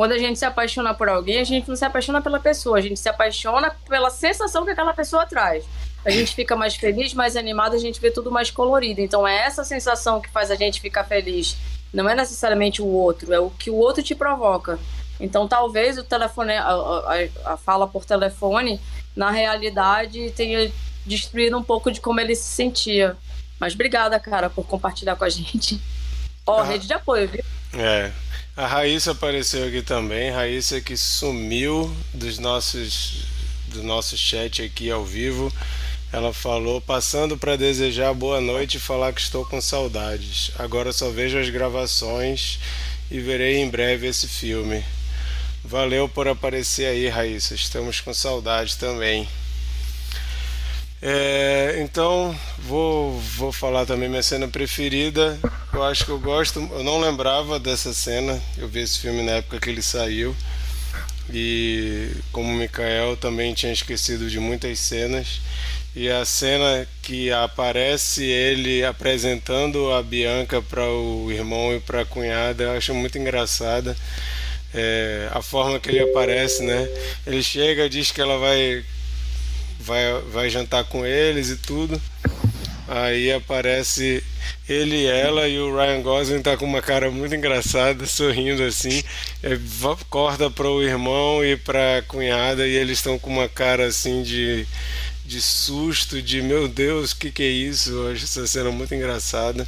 quando a gente se apaixona por alguém, a gente não se apaixona pela pessoa, a gente se apaixona pela sensação que aquela pessoa traz. A gente fica mais feliz, mais animado, a gente vê tudo mais colorido. Então é essa sensação que faz a gente ficar feliz. Não é necessariamente o outro, é o que o outro te provoca. Então talvez o telefone, a, a, a fala por telefone, na realidade, tenha destruído um pouco de como ele se sentia. Mas obrigada, cara, por compartilhar com a gente. Ó, oh, ah. rede de apoio, viu? É. A Raíssa apareceu aqui também. Raíssa que sumiu dos nossos do nosso chat aqui ao vivo. Ela falou, passando para desejar boa noite e falar que estou com saudades. Agora só vejo as gravações e verei em breve esse filme. Valeu por aparecer aí, Raíssa. Estamos com saudade também. É, então, vou, vou falar também minha cena preferida. Eu acho que eu gosto. Eu não lembrava dessa cena. Eu vi esse filme na época que ele saiu. E como o Mikael também tinha esquecido de muitas cenas. E a cena que aparece ele apresentando a Bianca para o irmão e para a cunhada, eu acho muito engraçada. É, a forma que ele aparece, né? Ele chega, diz que ela vai, vai, vai jantar com eles e tudo. Aí aparece ele ela e o Ryan Gosling tá com uma cara muito engraçada, sorrindo assim. É, corta para o irmão e para a cunhada e eles estão com uma cara assim de de susto, de meu Deus, o que, que é isso? Eu acho essa cena muito engraçada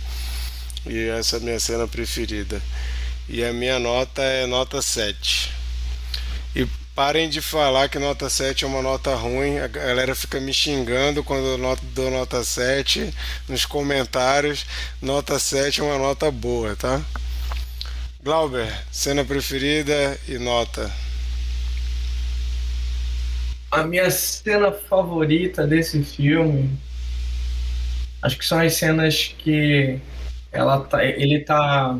e essa é a minha cena preferida. E a minha nota é nota 7. Parem de falar que nota 7 é uma nota ruim, a galera fica me xingando quando eu dou nota 7 nos comentários. Nota 7 é uma nota boa, tá? Glauber, cena preferida e nota. A minha cena favorita desse filme, acho que são as cenas que ela tá, ele tá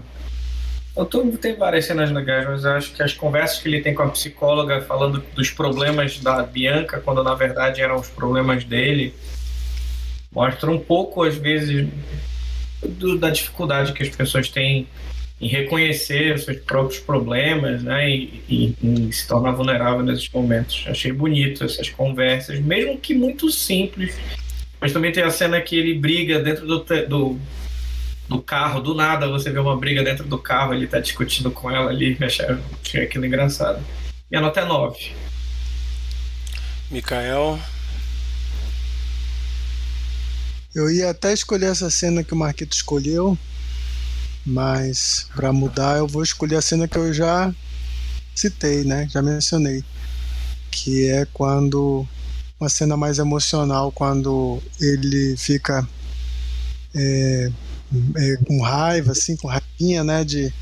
o tudo tem várias cenas legais, mas eu acho que as conversas que ele tem com a psicóloga falando dos problemas da Bianca, quando na verdade eram os problemas dele, mostram um pouco, às vezes, do, da dificuldade que as pessoas têm em reconhecer os seus próprios problemas, né, e, e, e, se tornar vulnerável nesses momentos. Achei bonito essas conversas, mesmo que muito simples. Mas também tem a cena que ele briga dentro do, do, do carro, do nada você vê uma briga dentro do carro, ele tá discutindo com ela ali, achei, achei aquilo engraçado. Minha nota é 9. Mikael. Eu ia até escolher essa cena que o Marquito escolheu, mas para mudar, eu vou escolher a cena que eu já citei, né? Já mencionei, que é quando uma cena mais emocional, quando ele fica é, é, com raiva, assim, com raivinha, né? De,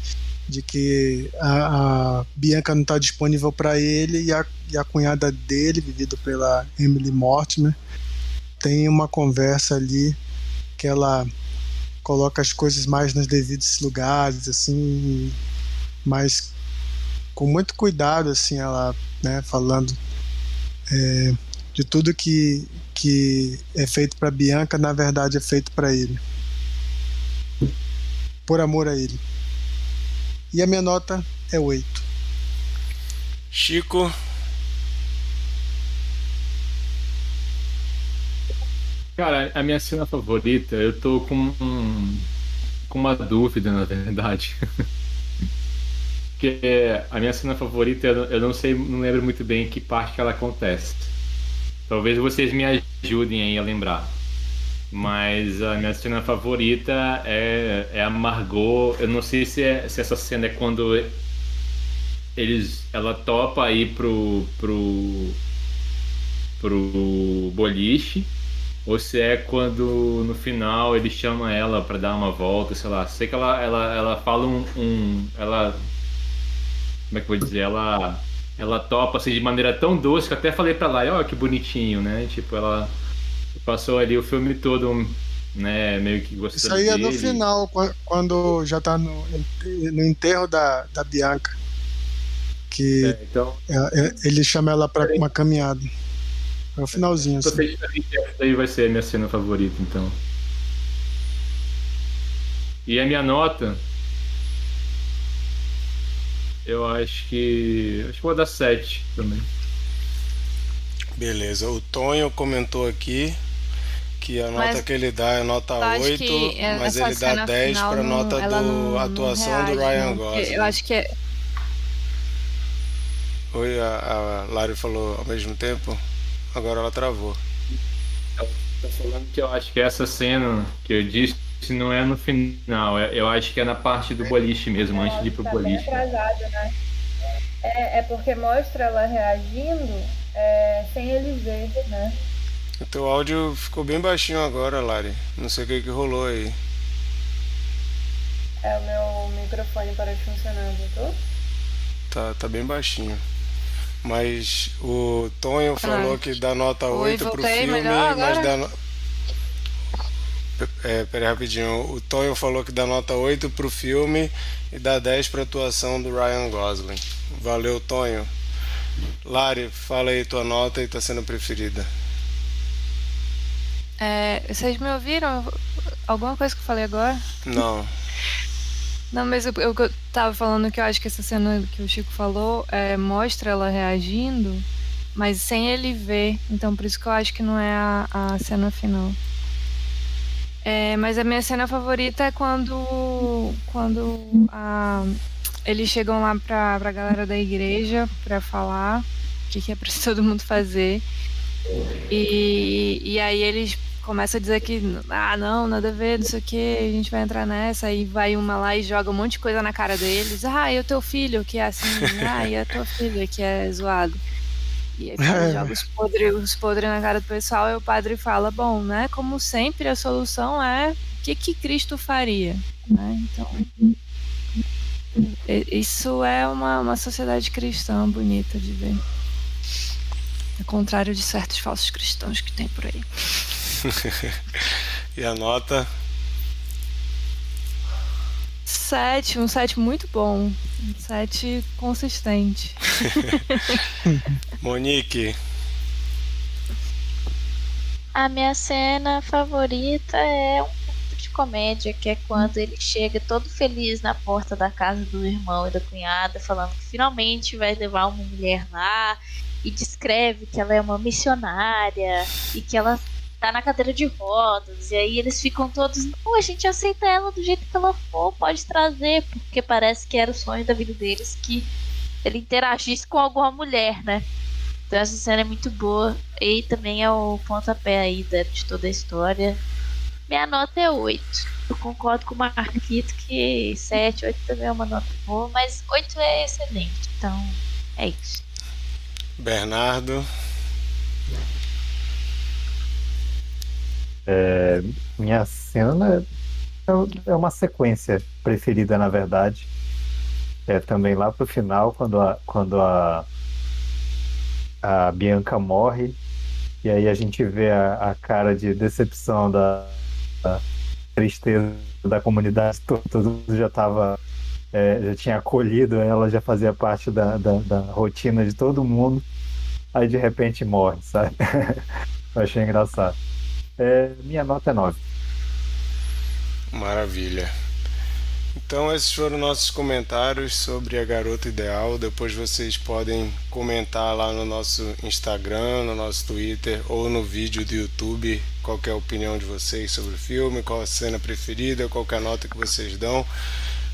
de que a, a Bianca não está disponível para ele e a, e a cunhada dele, vivida pela Emily Mortimer, tem uma conversa ali que ela coloca as coisas mais nos devidos lugares, assim, mas com muito cuidado, assim, ela, né, falando é, de tudo que, que é feito para Bianca, na verdade é feito para ele, por amor a ele. E a minha nota é 8. Chico, Cara, a minha cena favorita, eu tô com, com uma dúvida, na verdade. [laughs] Porque a minha cena favorita, eu não sei, não lembro muito bem que parte que ela acontece. Talvez vocês me ajudem aí a lembrar. Mas a minha cena favorita é, é a Margot. Eu não sei se, é, se essa cena é quando eles, ela topa ir pro, pro, pro boliche ou se é quando no final ele chama ela para dar uma volta, sei lá. Sei que ela, ela, ela fala um, um, Ela. Como é que eu vou dizer? Ela. Ela topa assim de maneira tão doce que eu até falei pra lá, olha que bonitinho, né? Tipo, ela passou ali o filme todo, né? Meio que gostando Isso aí é no final, quando já tá no, no enterro da, da Bianca. Que é, então... É, é, ele chama ela para uma caminhada. É o finalzinho. Assim. Essa daí vai ser a minha cena favorita, então. E a minha nota. Eu acho que. Acho que vou dar 7 também. Beleza. O Tonho comentou aqui que a nota mas que ele dá é nota 8, mas ele dá 10 para nota da atuação do Ryan Gosling. Eu acho que é Oi, a, a Lari falou ao mesmo tempo. Agora ela travou. Tá falando que eu acho que essa cena que eu disse não é no final. é- Eu acho que é na parte do boliche mesmo, antes de ir pro tá bem boliche. atrasado, né? É, é porque mostra ela reagindo é, sem ele ver, né? O teu áudio ficou bem baixinho agora, Lari. Não sei o que, que rolou aí. É o meu microfone para de funcionar, voltou? Tá, tá bem baixinho. Mas o Tonho falou que dá nota Oi, 8 pro filme, mas dá. No... É, peraí rapidinho. O Tonho falou que dá nota 8 pro filme e dá 10 pra atuação do Ryan Gosling. Valeu, Tonho. Lari, fala aí tua nota e tá sendo preferida. É, vocês me ouviram? Alguma coisa que eu falei agora? Não. [laughs] Não, mas eu, eu, eu tava falando que eu acho que essa cena que o Chico falou é, mostra ela reagindo, mas sem ele ver. Então por isso que eu acho que não é a, a cena final. É, mas a minha cena favorita é quando, quando a- eles chegam lá pra, pra galera da igreja pra falar o que, que é pra [laughs] todo mundo fazer. E, e aí eles começam a dizer que, ah, não, nada a ver, não sei o que, a gente vai entrar nessa. Aí vai uma lá e joga um monte de coisa na cara deles. Ah, e o teu filho, que é assim, ah, e a tua filha, que é zoado. E aí quando joga os podres os podre na cara do pessoal, e o padre fala, bom, né, como sempre, a solução é o que, que Cristo faria, né? Então, isso é uma, uma sociedade cristã bonita de ver. Ao contrário de certos falsos cristãos que tem por aí. [laughs] e a nota? Sete, um sete muito bom. Um sete consistente. [laughs] Monique, A minha cena favorita é um de comédia, que é quando ele chega todo feliz na porta da casa do irmão e da cunhada, falando que finalmente vai levar uma mulher lá e descreve que ela é uma missionária e que ela tá na cadeira de rodas. E aí eles ficam todos, não, a gente aceita ela do jeito que ela for, pode trazer, porque parece que era o sonho da vida deles que ele interagisse com alguma mulher, né? Então essa cena é muito boa. E também é o pontapé aí da- de toda a história. Minha nota é 8. Eu concordo com o Marquito que 7, 8 também é uma nota boa, mas 8 é excelente. Então, é isso. Bernardo, É, minha cena é, é uma sequência preferida, na verdade. É também lá pro final, quando a, quando a, a Bianca morre, e aí a gente vê a, a cara de decepção da, da tristeza da comunidade, todo, já estava já tinha acolhido ela, já fazia parte da, da, da rotina de todo mundo, aí de repente morre, sabe? [laughs] Eu achei engraçado. É, minha nota é 9. Maravilha. Então esses foram nossos comentários sobre a Garota Ideal. Depois vocês podem comentar lá no nosso Instagram, no nosso Twitter ou no vídeo do YouTube qual é a opinião de vocês sobre o filme, qual a cena preferida, qual é a nota que vocês dão.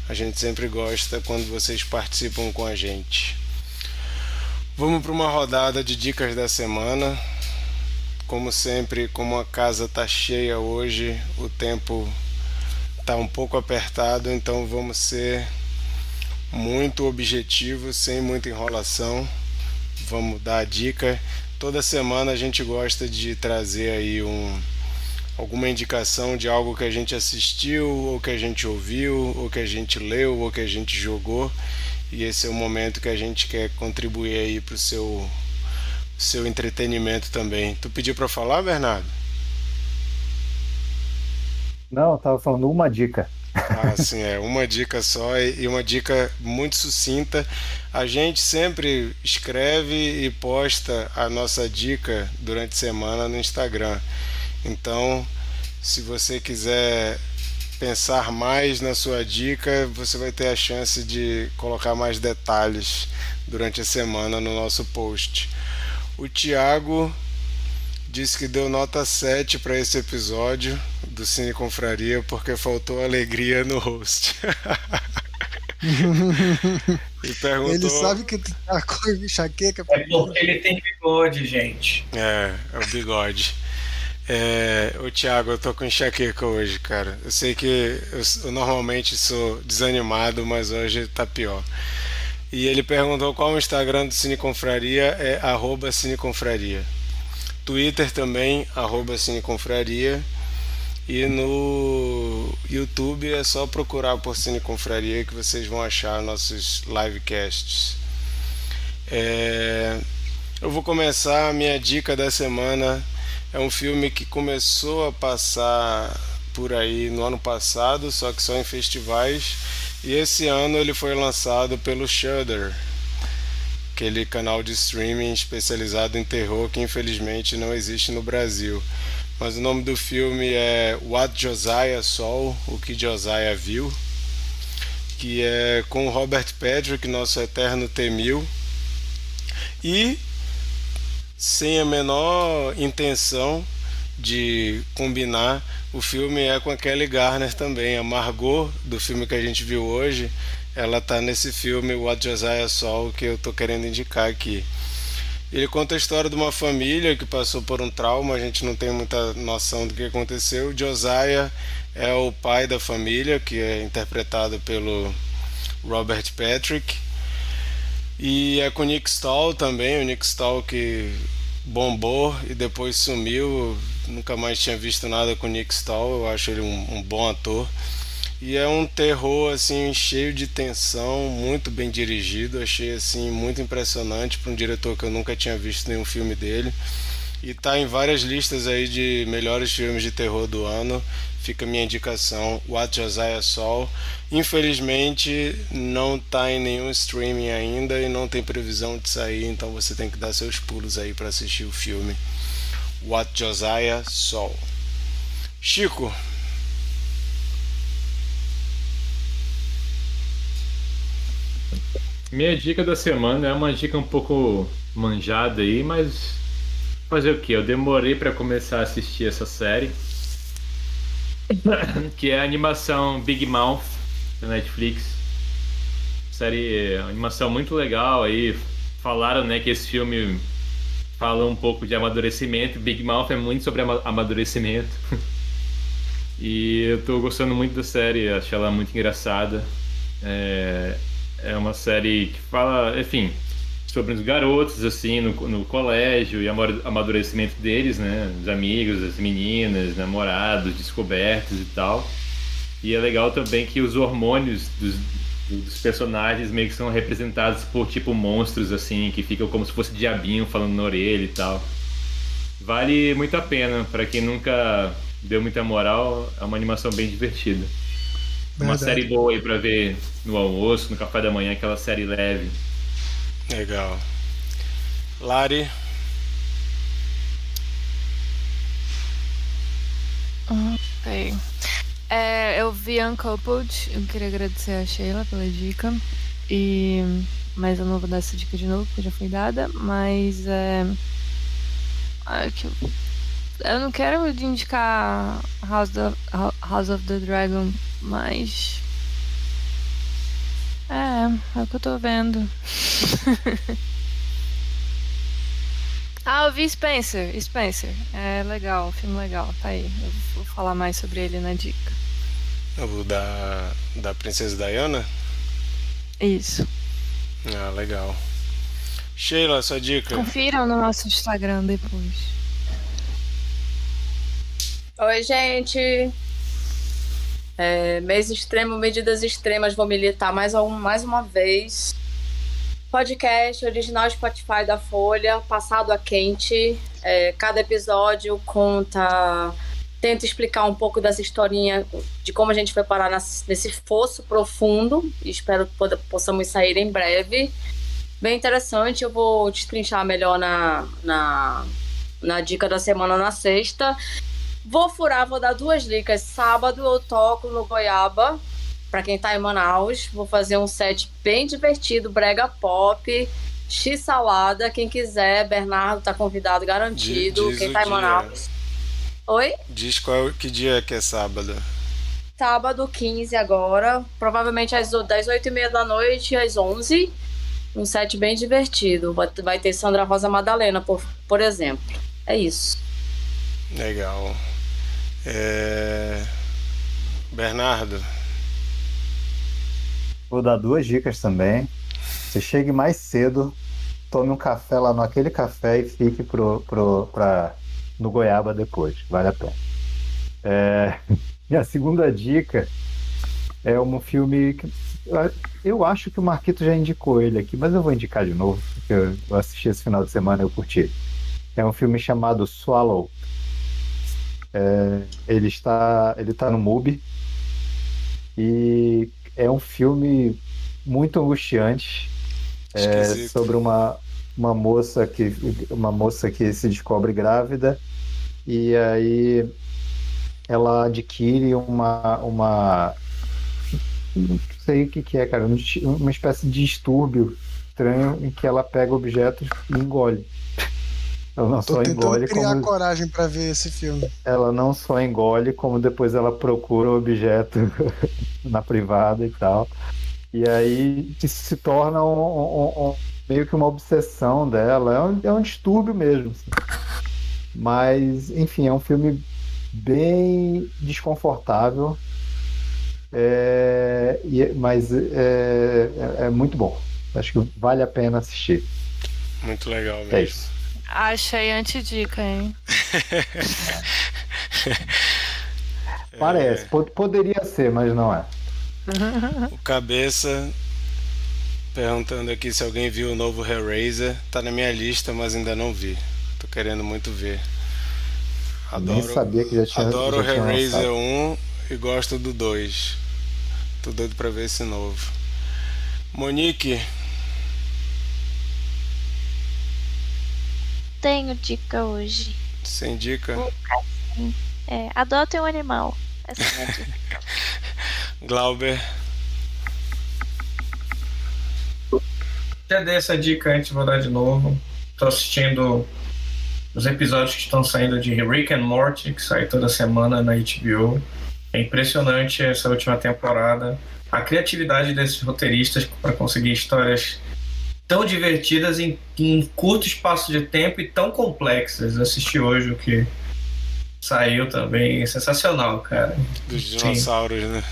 A gente sempre gosta quando vocês participam com a gente. Vamos para uma rodada de dicas da semana. Como sempre, como a casa tá cheia hoje, o tempo tá um pouco apertado, então vamos ser muito objetivos, sem muita enrolação. Vamos dar a dica. Toda semana a gente gosta de trazer aí um alguma indicação de algo que a gente assistiu, ou que a gente ouviu, ou que a gente leu, ou que a gente jogou. E esse é o momento que a gente quer contribuir aí para o seu seu entretenimento também. Tu pediu para falar, Bernardo? Não, eu tava falando uma dica. Ah, sim, é uma dica só e uma dica muito sucinta. A gente sempre escreve e posta a nossa dica durante a semana no Instagram. Então, se você quiser pensar mais na sua dica, você vai ter a chance de colocar mais detalhes durante a semana no nosso post. O Thiago disse que deu nota 7 para esse episódio do Cine Confraria porque faltou alegria no host. [laughs] E perguntou... Ele sabe que tu tá com enxaqueca. É porque ele tem bigode, gente. É, é o bigode. É, ô Thiago, eu tô com enxaqueca hoje, cara. Eu sei que eu, eu normalmente sou desanimado, mas hoje tá pior. E ele perguntou qual o Instagram do Cine Confraria, é arroba Cine Confraria. Twitter também, arroba Cine Confraria. E no YouTube é só procurar por Cine Confraria que vocês vão achar nossos livecasts. É, eu vou começar a minha dica da semana. É um filme que começou a passar por aí no ano passado, só que só em festivais. E esse ano ele foi lançado pelo Shudder, aquele canal de streaming especializado em terror que infelizmente não existe no Brasil. Mas o nome do filme é What Josiah Saw, o que Josiah viu, que é com Robert Patrick, nosso eterno T-1000, e sem a menor intenção de combinar, o filme é com a Kelly Garner também. A Margot, do filme que a gente viu hoje, ela tá nesse filme What Josiah Saw, que eu tô querendo indicar aqui. Ele conta a história de uma família que passou por um trauma, a gente não tem muita noção do que aconteceu. Josiah é o pai da família, que é interpretado pelo Robert Patrick. E é com o Nick Stahl também, o Nick Stahl que bombou e depois sumiu. Nunca mais tinha visto nada com o Nick Stahl, eu acho ele um, um bom ator. E é um terror assim cheio de tensão, muito bem dirigido, achei assim muito impressionante para um diretor que eu nunca tinha visto nenhum filme dele. E tá em várias listas aí de melhores filmes de terror do ano. Fica a minha indicação, What Josiah Saw. Infelizmente não tá em nenhum streaming ainda e não tem previsão de sair, então você tem que dar seus pulos aí para assistir o filme What Josiah Saw. Chico, Minha dica da semana é uma dica um pouco manjada aí, mas fazer o que? Eu demorei para começar a assistir essa série, [coughs] que é a animação Big Mouth da Netflix. Série, animação muito legal aí. Falaram, né, que esse filme fala um pouco de amadurecimento. Big Mouth é muito sobre amadurecimento. [laughs] e eu tô gostando muito da série, acho ela muito engraçada. É, é uma série que fala, enfim, sobre os garotos, assim, no, no colégio e amadurecimento deles, né? Os amigos, as meninas, namorados, descobertos e tal. E é legal também que os hormônios dos, dos personagens meio que são representados por, tipo, monstros, assim, que ficam como se fosse diabinho falando na orelha e tal. Vale muito a pena, para quem nunca deu muita moral, é uma animação bem divertida. Uma série boa aí pra ver no almoço, no café da manhã, aquela série leve. Legal. Lari. Ok. É, eu vi Uncoupled, eu queria agradecer a Sheila pela dica. E. Mas eu não vou dar essa dica de novo, porque já foi dada. Mas é. Ai, que eu não quero indicar House of, House of the Dragon, mas. É, é o que eu tô vendo. [laughs] ah, eu vi Spencer. Spencer. É legal, filme legal, tá aí. Eu vou falar mais sobre ele na dica. O da, da Princesa Diana? Isso. Ah, legal. Sheila, sua dica. Confiram no nosso Instagram depois. Oi, gente. É, mês extremo, medidas extremas, vou militar mais, um, mais uma vez. Podcast original Spotify da Folha, passado a quente. É, cada episódio conta, tenta explicar um pouco dessa historinha de como a gente foi parar nesse fosso profundo. Espero que possamos sair em breve. Bem interessante, eu vou destrinchar melhor na, na, na dica da semana na sexta. Vou furar, vou dar duas dicas. Sábado eu toco no Goiaba, para quem tá em Manaus. Vou fazer um set bem divertido, brega pop, x salada. Quem quiser, Bernardo tá convidado, garantido. Diz quem tá em Manaus. Oi? Diz qual que dia que é sábado. sábado 15 agora, provavelmente às, das 8h30 da noite às 11 um set bem divertido. Vai, vai ter Sandra Rosa Madalena, por, por exemplo. É isso. Legal. É... Bernardo. Vou dar duas dicas também. Você chegue mais cedo, tome um café lá naquele café e fique pro, pro, pra, no Goiaba depois. Vale a pena. É... [laughs] Segunda dica é um filme que eu acho que o Marquito já indicou ele aqui, mas eu vou indicar de novo, porque eu assisti esse final de semana e eu curti. É um filme chamado Swallow. É, ele está ele está no MUBI. E é um filme muito angustiante. É, sobre uma, uma moça que uma moça que se descobre grávida. E aí ela adquire uma uma não sei o que, que é, cara, uma espécie de distúrbio estranho em que ela pega objetos e engole. Ela não Tô só engole criar como coragem pra ver esse filme. ela não só engole, como depois ela procura o objeto [laughs] na privada e tal. E aí que se torna um, um- um- meio que uma obsessão dela. É um, é um distúrbio mesmo. assim. Mas, enfim, é um filme bem desconfortável. É, e- mas é, é- é muito bom. Acho que vale a pena assistir. Muito legal mesmo. É isso. Achei antidica, hein? [laughs] Parece. Pod- Poderia ser, mas não é. [laughs] O Cabeça perguntando aqui se alguém viu o novo Hellraiser. Tá na minha lista, mas ainda não vi. Tô querendo muito ver. Nem sabia que já tinha. Adoro o já tinha Hellraiser lançado. 1 e gosto do 2. Tô doido pra ver esse novo. Monique, Tenho dica hoje. sem dica. É, adotem um animal. Essa é a minha dica. [laughs] Glauber, Já dei essa dica antes, vou dar de novo. Tô assistindo os episódios que estão saindo de Rick and Morty, que sai toda semana na HBO. É impressionante essa última temporada. A criatividade desses roteiristas para conseguir histórias tão divertidas em, em curto espaço de tempo e tão complexas. Eu assisti hoje o que saiu também. Sensacional, cara. dos Sim. dinossauros, né?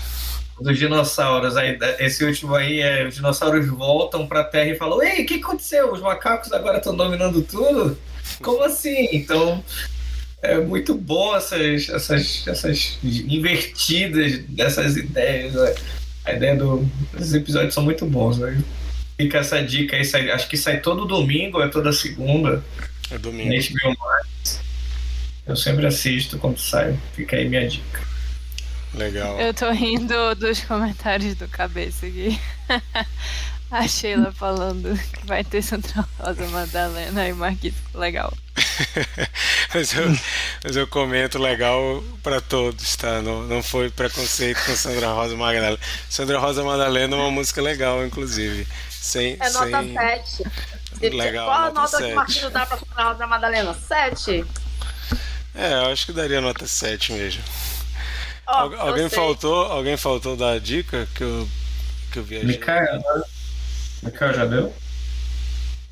dos dinossauros. Aí, esse último aí, é, os dinossauros voltam pra Terra e falam: Ei, o que aconteceu? Os macacos agora estão dominando tudo? Como assim? Então, é muito bom essas, essas, essas invertidas dessas ideias. né? A ideia do, episódios são muito bons. Né? Fica essa dica aí, sai- acho que sai todo domingo, é toda segunda. É domingo. Na HBO Max. Eu sempre assisto quando sai. Fica aí minha dica. Legal. Eu tô rindo dos comentários do cabeça aqui. [laughs] A Sheila falando que vai ter Santa Rosa Madalena e Marquito. Legal. [laughs] mas, eu, mas eu comento legal pra todos, tá? Não, não foi preconceito com Sandra Rosa Magdalena. Sandra Rosa Madalena é uma música legal, inclusive. Sem, É nota sem... 7. Legal, Qual a nota nota que sete. o Marquinhos dá pra Sandra Rosa Madalena? 7? É, eu acho que daria nota 7 mesmo. Eu alguém faltou, alguém faltou da dica que eu que eu viajei. Mikael, Mikael já deu?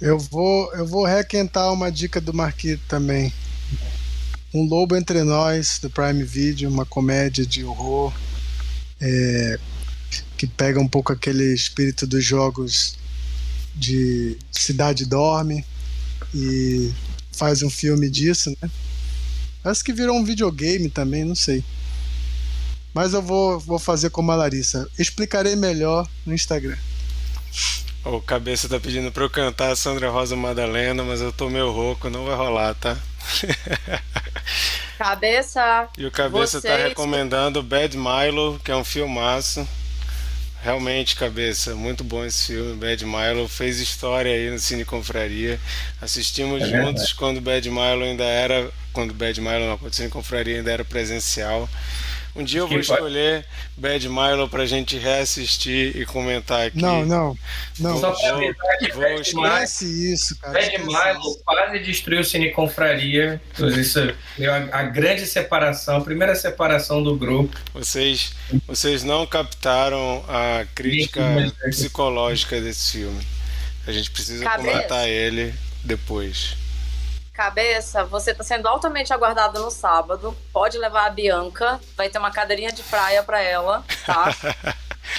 Eu vou, eu vou requentar uma dica do Marquito também. Um Lobo Entre Nós, do Prime Video, uma comédia de horror é, que pega um pouco aquele espírito dos jogos de Cidade Dorme e faz um filme disso, né? Parece que virou um videogame também, não sei. Mas eu vou, vou fazer como a Larissa. Explicarei melhor no Instagram. O cabeça tá pedindo pra eu cantar a Sandra Rosa Madalena, mas eu tô meio rouco, não vai rolar, tá? [laughs] Cabeça. E o cabeça tá Vocês- recomendando Bad Milo, que é um filmaço. Realmente, cabeça, muito bom esse filme. Bad Milo fez história aí no Cine Confraria. Assistimos É juntos quando Bad Milo ainda era. Quando Bad Milo não, quando Cine Confraria ainda era presencial. Um dia eu vou escolher Bad Milo pra gente reassistir e comentar aqui. Não, não. Não. Só pra avisar que vou Bad Esquece isso, cara. Bad Milo quase destruiu o Cine Confraria. Isso deu a, a grande separação, a primeira separação do grupo. Vocês, vocês não captaram a crítica psicológica desse filme. A gente precisa Cabeça. comentar ele depois. Cabeça, você está sendo altamente aguardado no sábado. Pode levar a Bianca. Vai ter uma cadeirinha de praia para ela, tá? [laughs]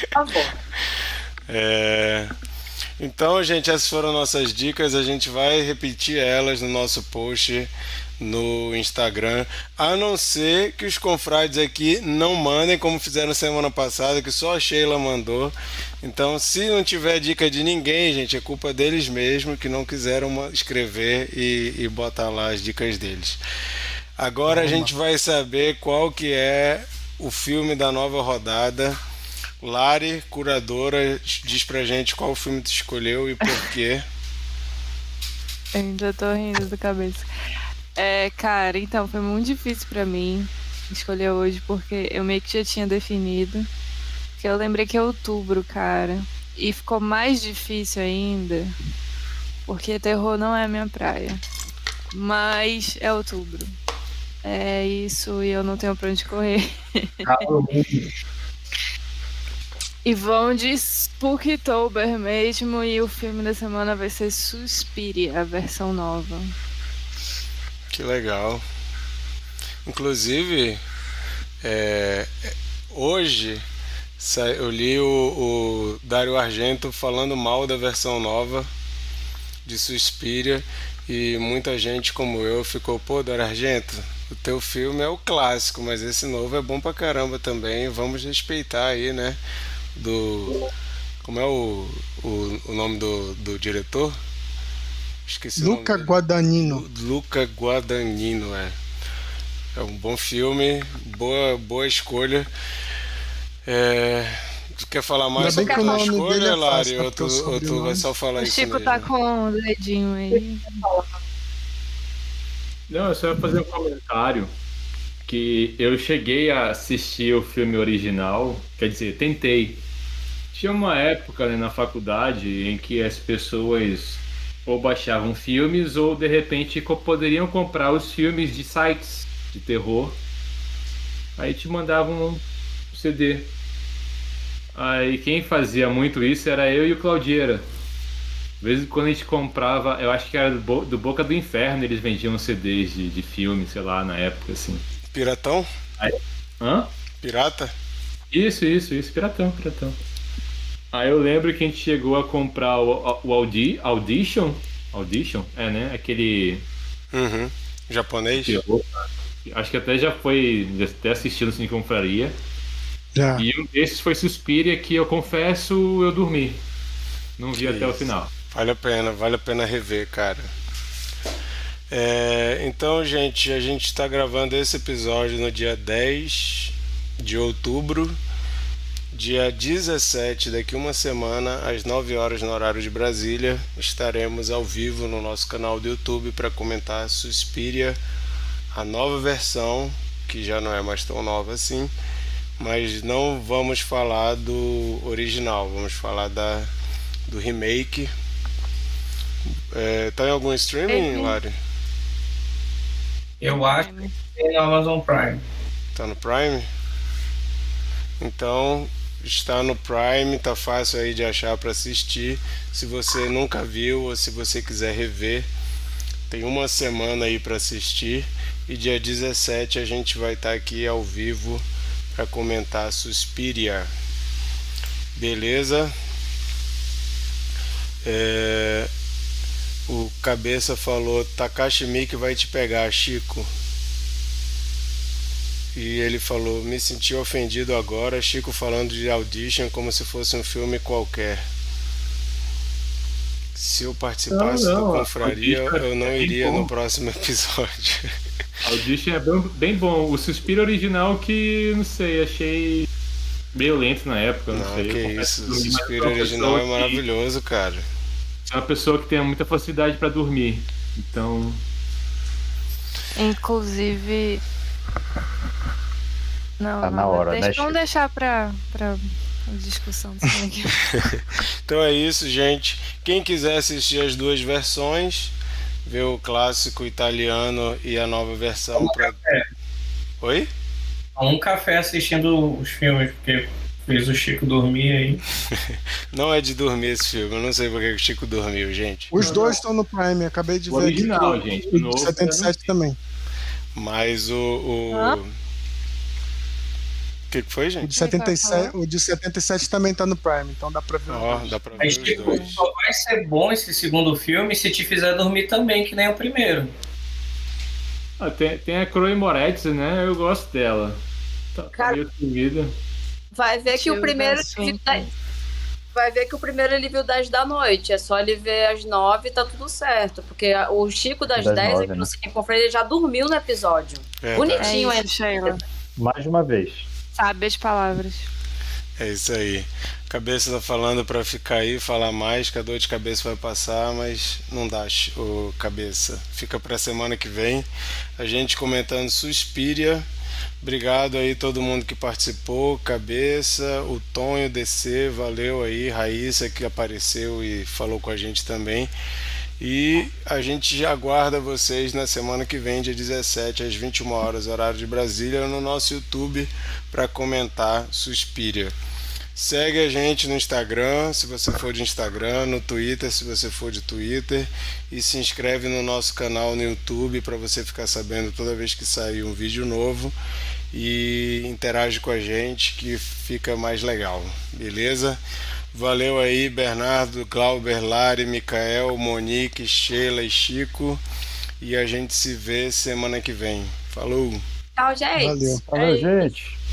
Por favor. É, Então, gente, essas foram nossas dicas. A gente vai repetir elas no nosso post no Instagram, a não ser que os confrades aqui não mandem como fizeram semana passada, que só a Sheila mandou. Então, se não tiver dica de ninguém, gente, é culpa deles mesmo que não quiseram escrever e, e botar lá as dicas deles. Agora a gente vai saber qual que é o filme da nova rodada. Lari, curadora, diz pra gente qual filme tu escolheu e por quê. [laughs] Eu ainda tô rindo da cabeça. É, cara, então foi muito difícil pra mim escolher hoje, porque eu meio que já tinha definido. Que eu lembrei que é outubro, cara. E ficou mais difícil ainda, porque terror não é a minha praia. Mas é outubro. É isso, e eu não tenho pra onde correr. [laughs] E vão de Spooktober mesmo, e o filme da semana vai ser Suspiria, a versão nova. Que legal. Inclusive, é, hoje eu li o, o Dario Argento falando mal da versão nova de Suspiria e muita gente como eu ficou, pô, Dario Argento, o teu filme é o clássico, mas esse novo é bom pra caramba também, vamos respeitar aí, né? Do. Como é o, o, o nome do, do diretor? Esqueci o nome Luca. Guadagnino. Lu- Luca Guadagnino, é. É um bom filme, boa, boa escolha. É, Tu quer falar mais sobre que o a nome escolha, dele é Lari? Ou tu, o ou tu vai só falar O isso Chico mesmo? tá com o dedinho aí. Não, eu só ia fazer um comentário que eu cheguei a assistir o filme original, quer dizer, tentei. Tinha uma época né, na faculdade em que as pessoas ou baixavam filmes ou de repente poderiam comprar os filmes de sites de terror. Aí te mandavam um CD. Aí quem fazia muito isso era eu e o Claudieira. De vez em quando a gente comprava, eu acho que era do, do Boca do Inferno, eles vendiam CDs de, de filme, sei lá, na época, assim. Piratão? Hã? Pirata? Isso, isso, isso, piratão, piratão. Aí eu lembro que a gente chegou a comprar o, o Audi, Audition, Audition, é, né? Aquele Uhum. Japonês? Acho que até já foi, já até assistindo Cine Confraria. Já. E um desses foi Suspiria, que eu confesso, eu dormi. Não vi Que até o isso. final. Vale a pena, vale a pena rever, cara. É, então, gente, a gente está gravando esse episódio no dia 10 de outubro. Dia 17, daqui uma semana, às 9 horas no horário de Brasília, estaremos ao vivo no nosso canal do YouTube para comentar Suspiria, a nova versão, que já não é mais tão nova assim, mas não vamos falar do original, vamos falar da, do remake. É, tá em algum streaming. Lari? Eu acho que tem no Amazon Prime. Tá no Prime? Então, está no Prime, tá fácil aí de achar para assistir. Se você nunca viu ou se você quiser rever, tem uma semana aí para assistir. E dia 17 a gente vai estar aqui ao vivo para comentar Suspiria. Beleza? É, O cabeça falou: Takashi Miike vai te pegar, Chico. E ele falou: Me senti ofendido agora. Chico falando de Audition como se fosse um filme qualquer. Se eu participasse Não, não, do Confraria, Audition eu não é iria no próximo [laughs] episódio. Audition é bem, bem bom. O Suspiro original que, não sei, achei meio lento na época, não, Não, sei. que isso. O Suspiro uma original é pessoa que- maravilhoso, cara. sou uma pessoa que tem muita facilidade pra dormir. Então, Inclusive, Não, Tá não, na hora, deixa, né, Vamos deixar pra, pra discussão. [laughs] Então é isso, gente. Quem quiser assistir as duas versões, ver o clássico italiano e a nova versão. Pra... Oi? Um café assistindo os filmes, porque fez o Chico dormir aí. [laughs] Não é de dormir esse filme. Eu não sei porque o Chico dormiu, gente. Os dois estão no Prime, acabei de O ver original, aqui. gente, O o novo, de 77 também. Mas o. o... Hã? O que que foi, O gente? de, 77, o de 77 também tá no Prime, então dá pra ver. dois. dá pra ver Mas dois. só vai ser bom esse segundo filme se te fizer dormir também, que nem o primeiro. Ah, tem, tem a Chloe Moretz, né? Eu gosto dela. Tá, tá Cara- meio sumida. Vai ver que Tio o primeiro. da Vai ver que o primeiro ele viu 10 da noite. É só ele ver às 9 e tá tudo certo. Porque o Chico das Das 10 nove, aqui né? no Cine com Freire, ele já dormiu no episódio. É, Bonitinho, É é isso, Sheila. Mais uma vez. Sabe as palavras. É isso aí. Cabeça tá falando pra ficar aí, falar mais, que a dor de cabeça vai passar, mas não dá, o cabeça. Fica pra semana que vem. A gente comentando Suspiria. Obrigado aí todo mundo que participou, Cabeça, o Tonho DC, valeu aí, Raíssa que apareceu e falou com a gente também. E a gente já aguarda vocês na semana que vem, dia 17, às 21 horas, horário de Brasília, no nosso YouTube para comentar Suspiria. Segue a gente no Instagram, se você for de Instagram, no Twitter, se você for de Twitter, e se inscreve no nosso canal no YouTube para você ficar sabendo toda vez que sair um vídeo novo e interage com a gente que fica mais legal, beleza? Valeu aí, Bernardo, Glauber, Lari, Micael, Monique, Sheila e Chico. E a gente se vê semana que vem. Falou! Tchau, gente. Valeu. Valeu, gente.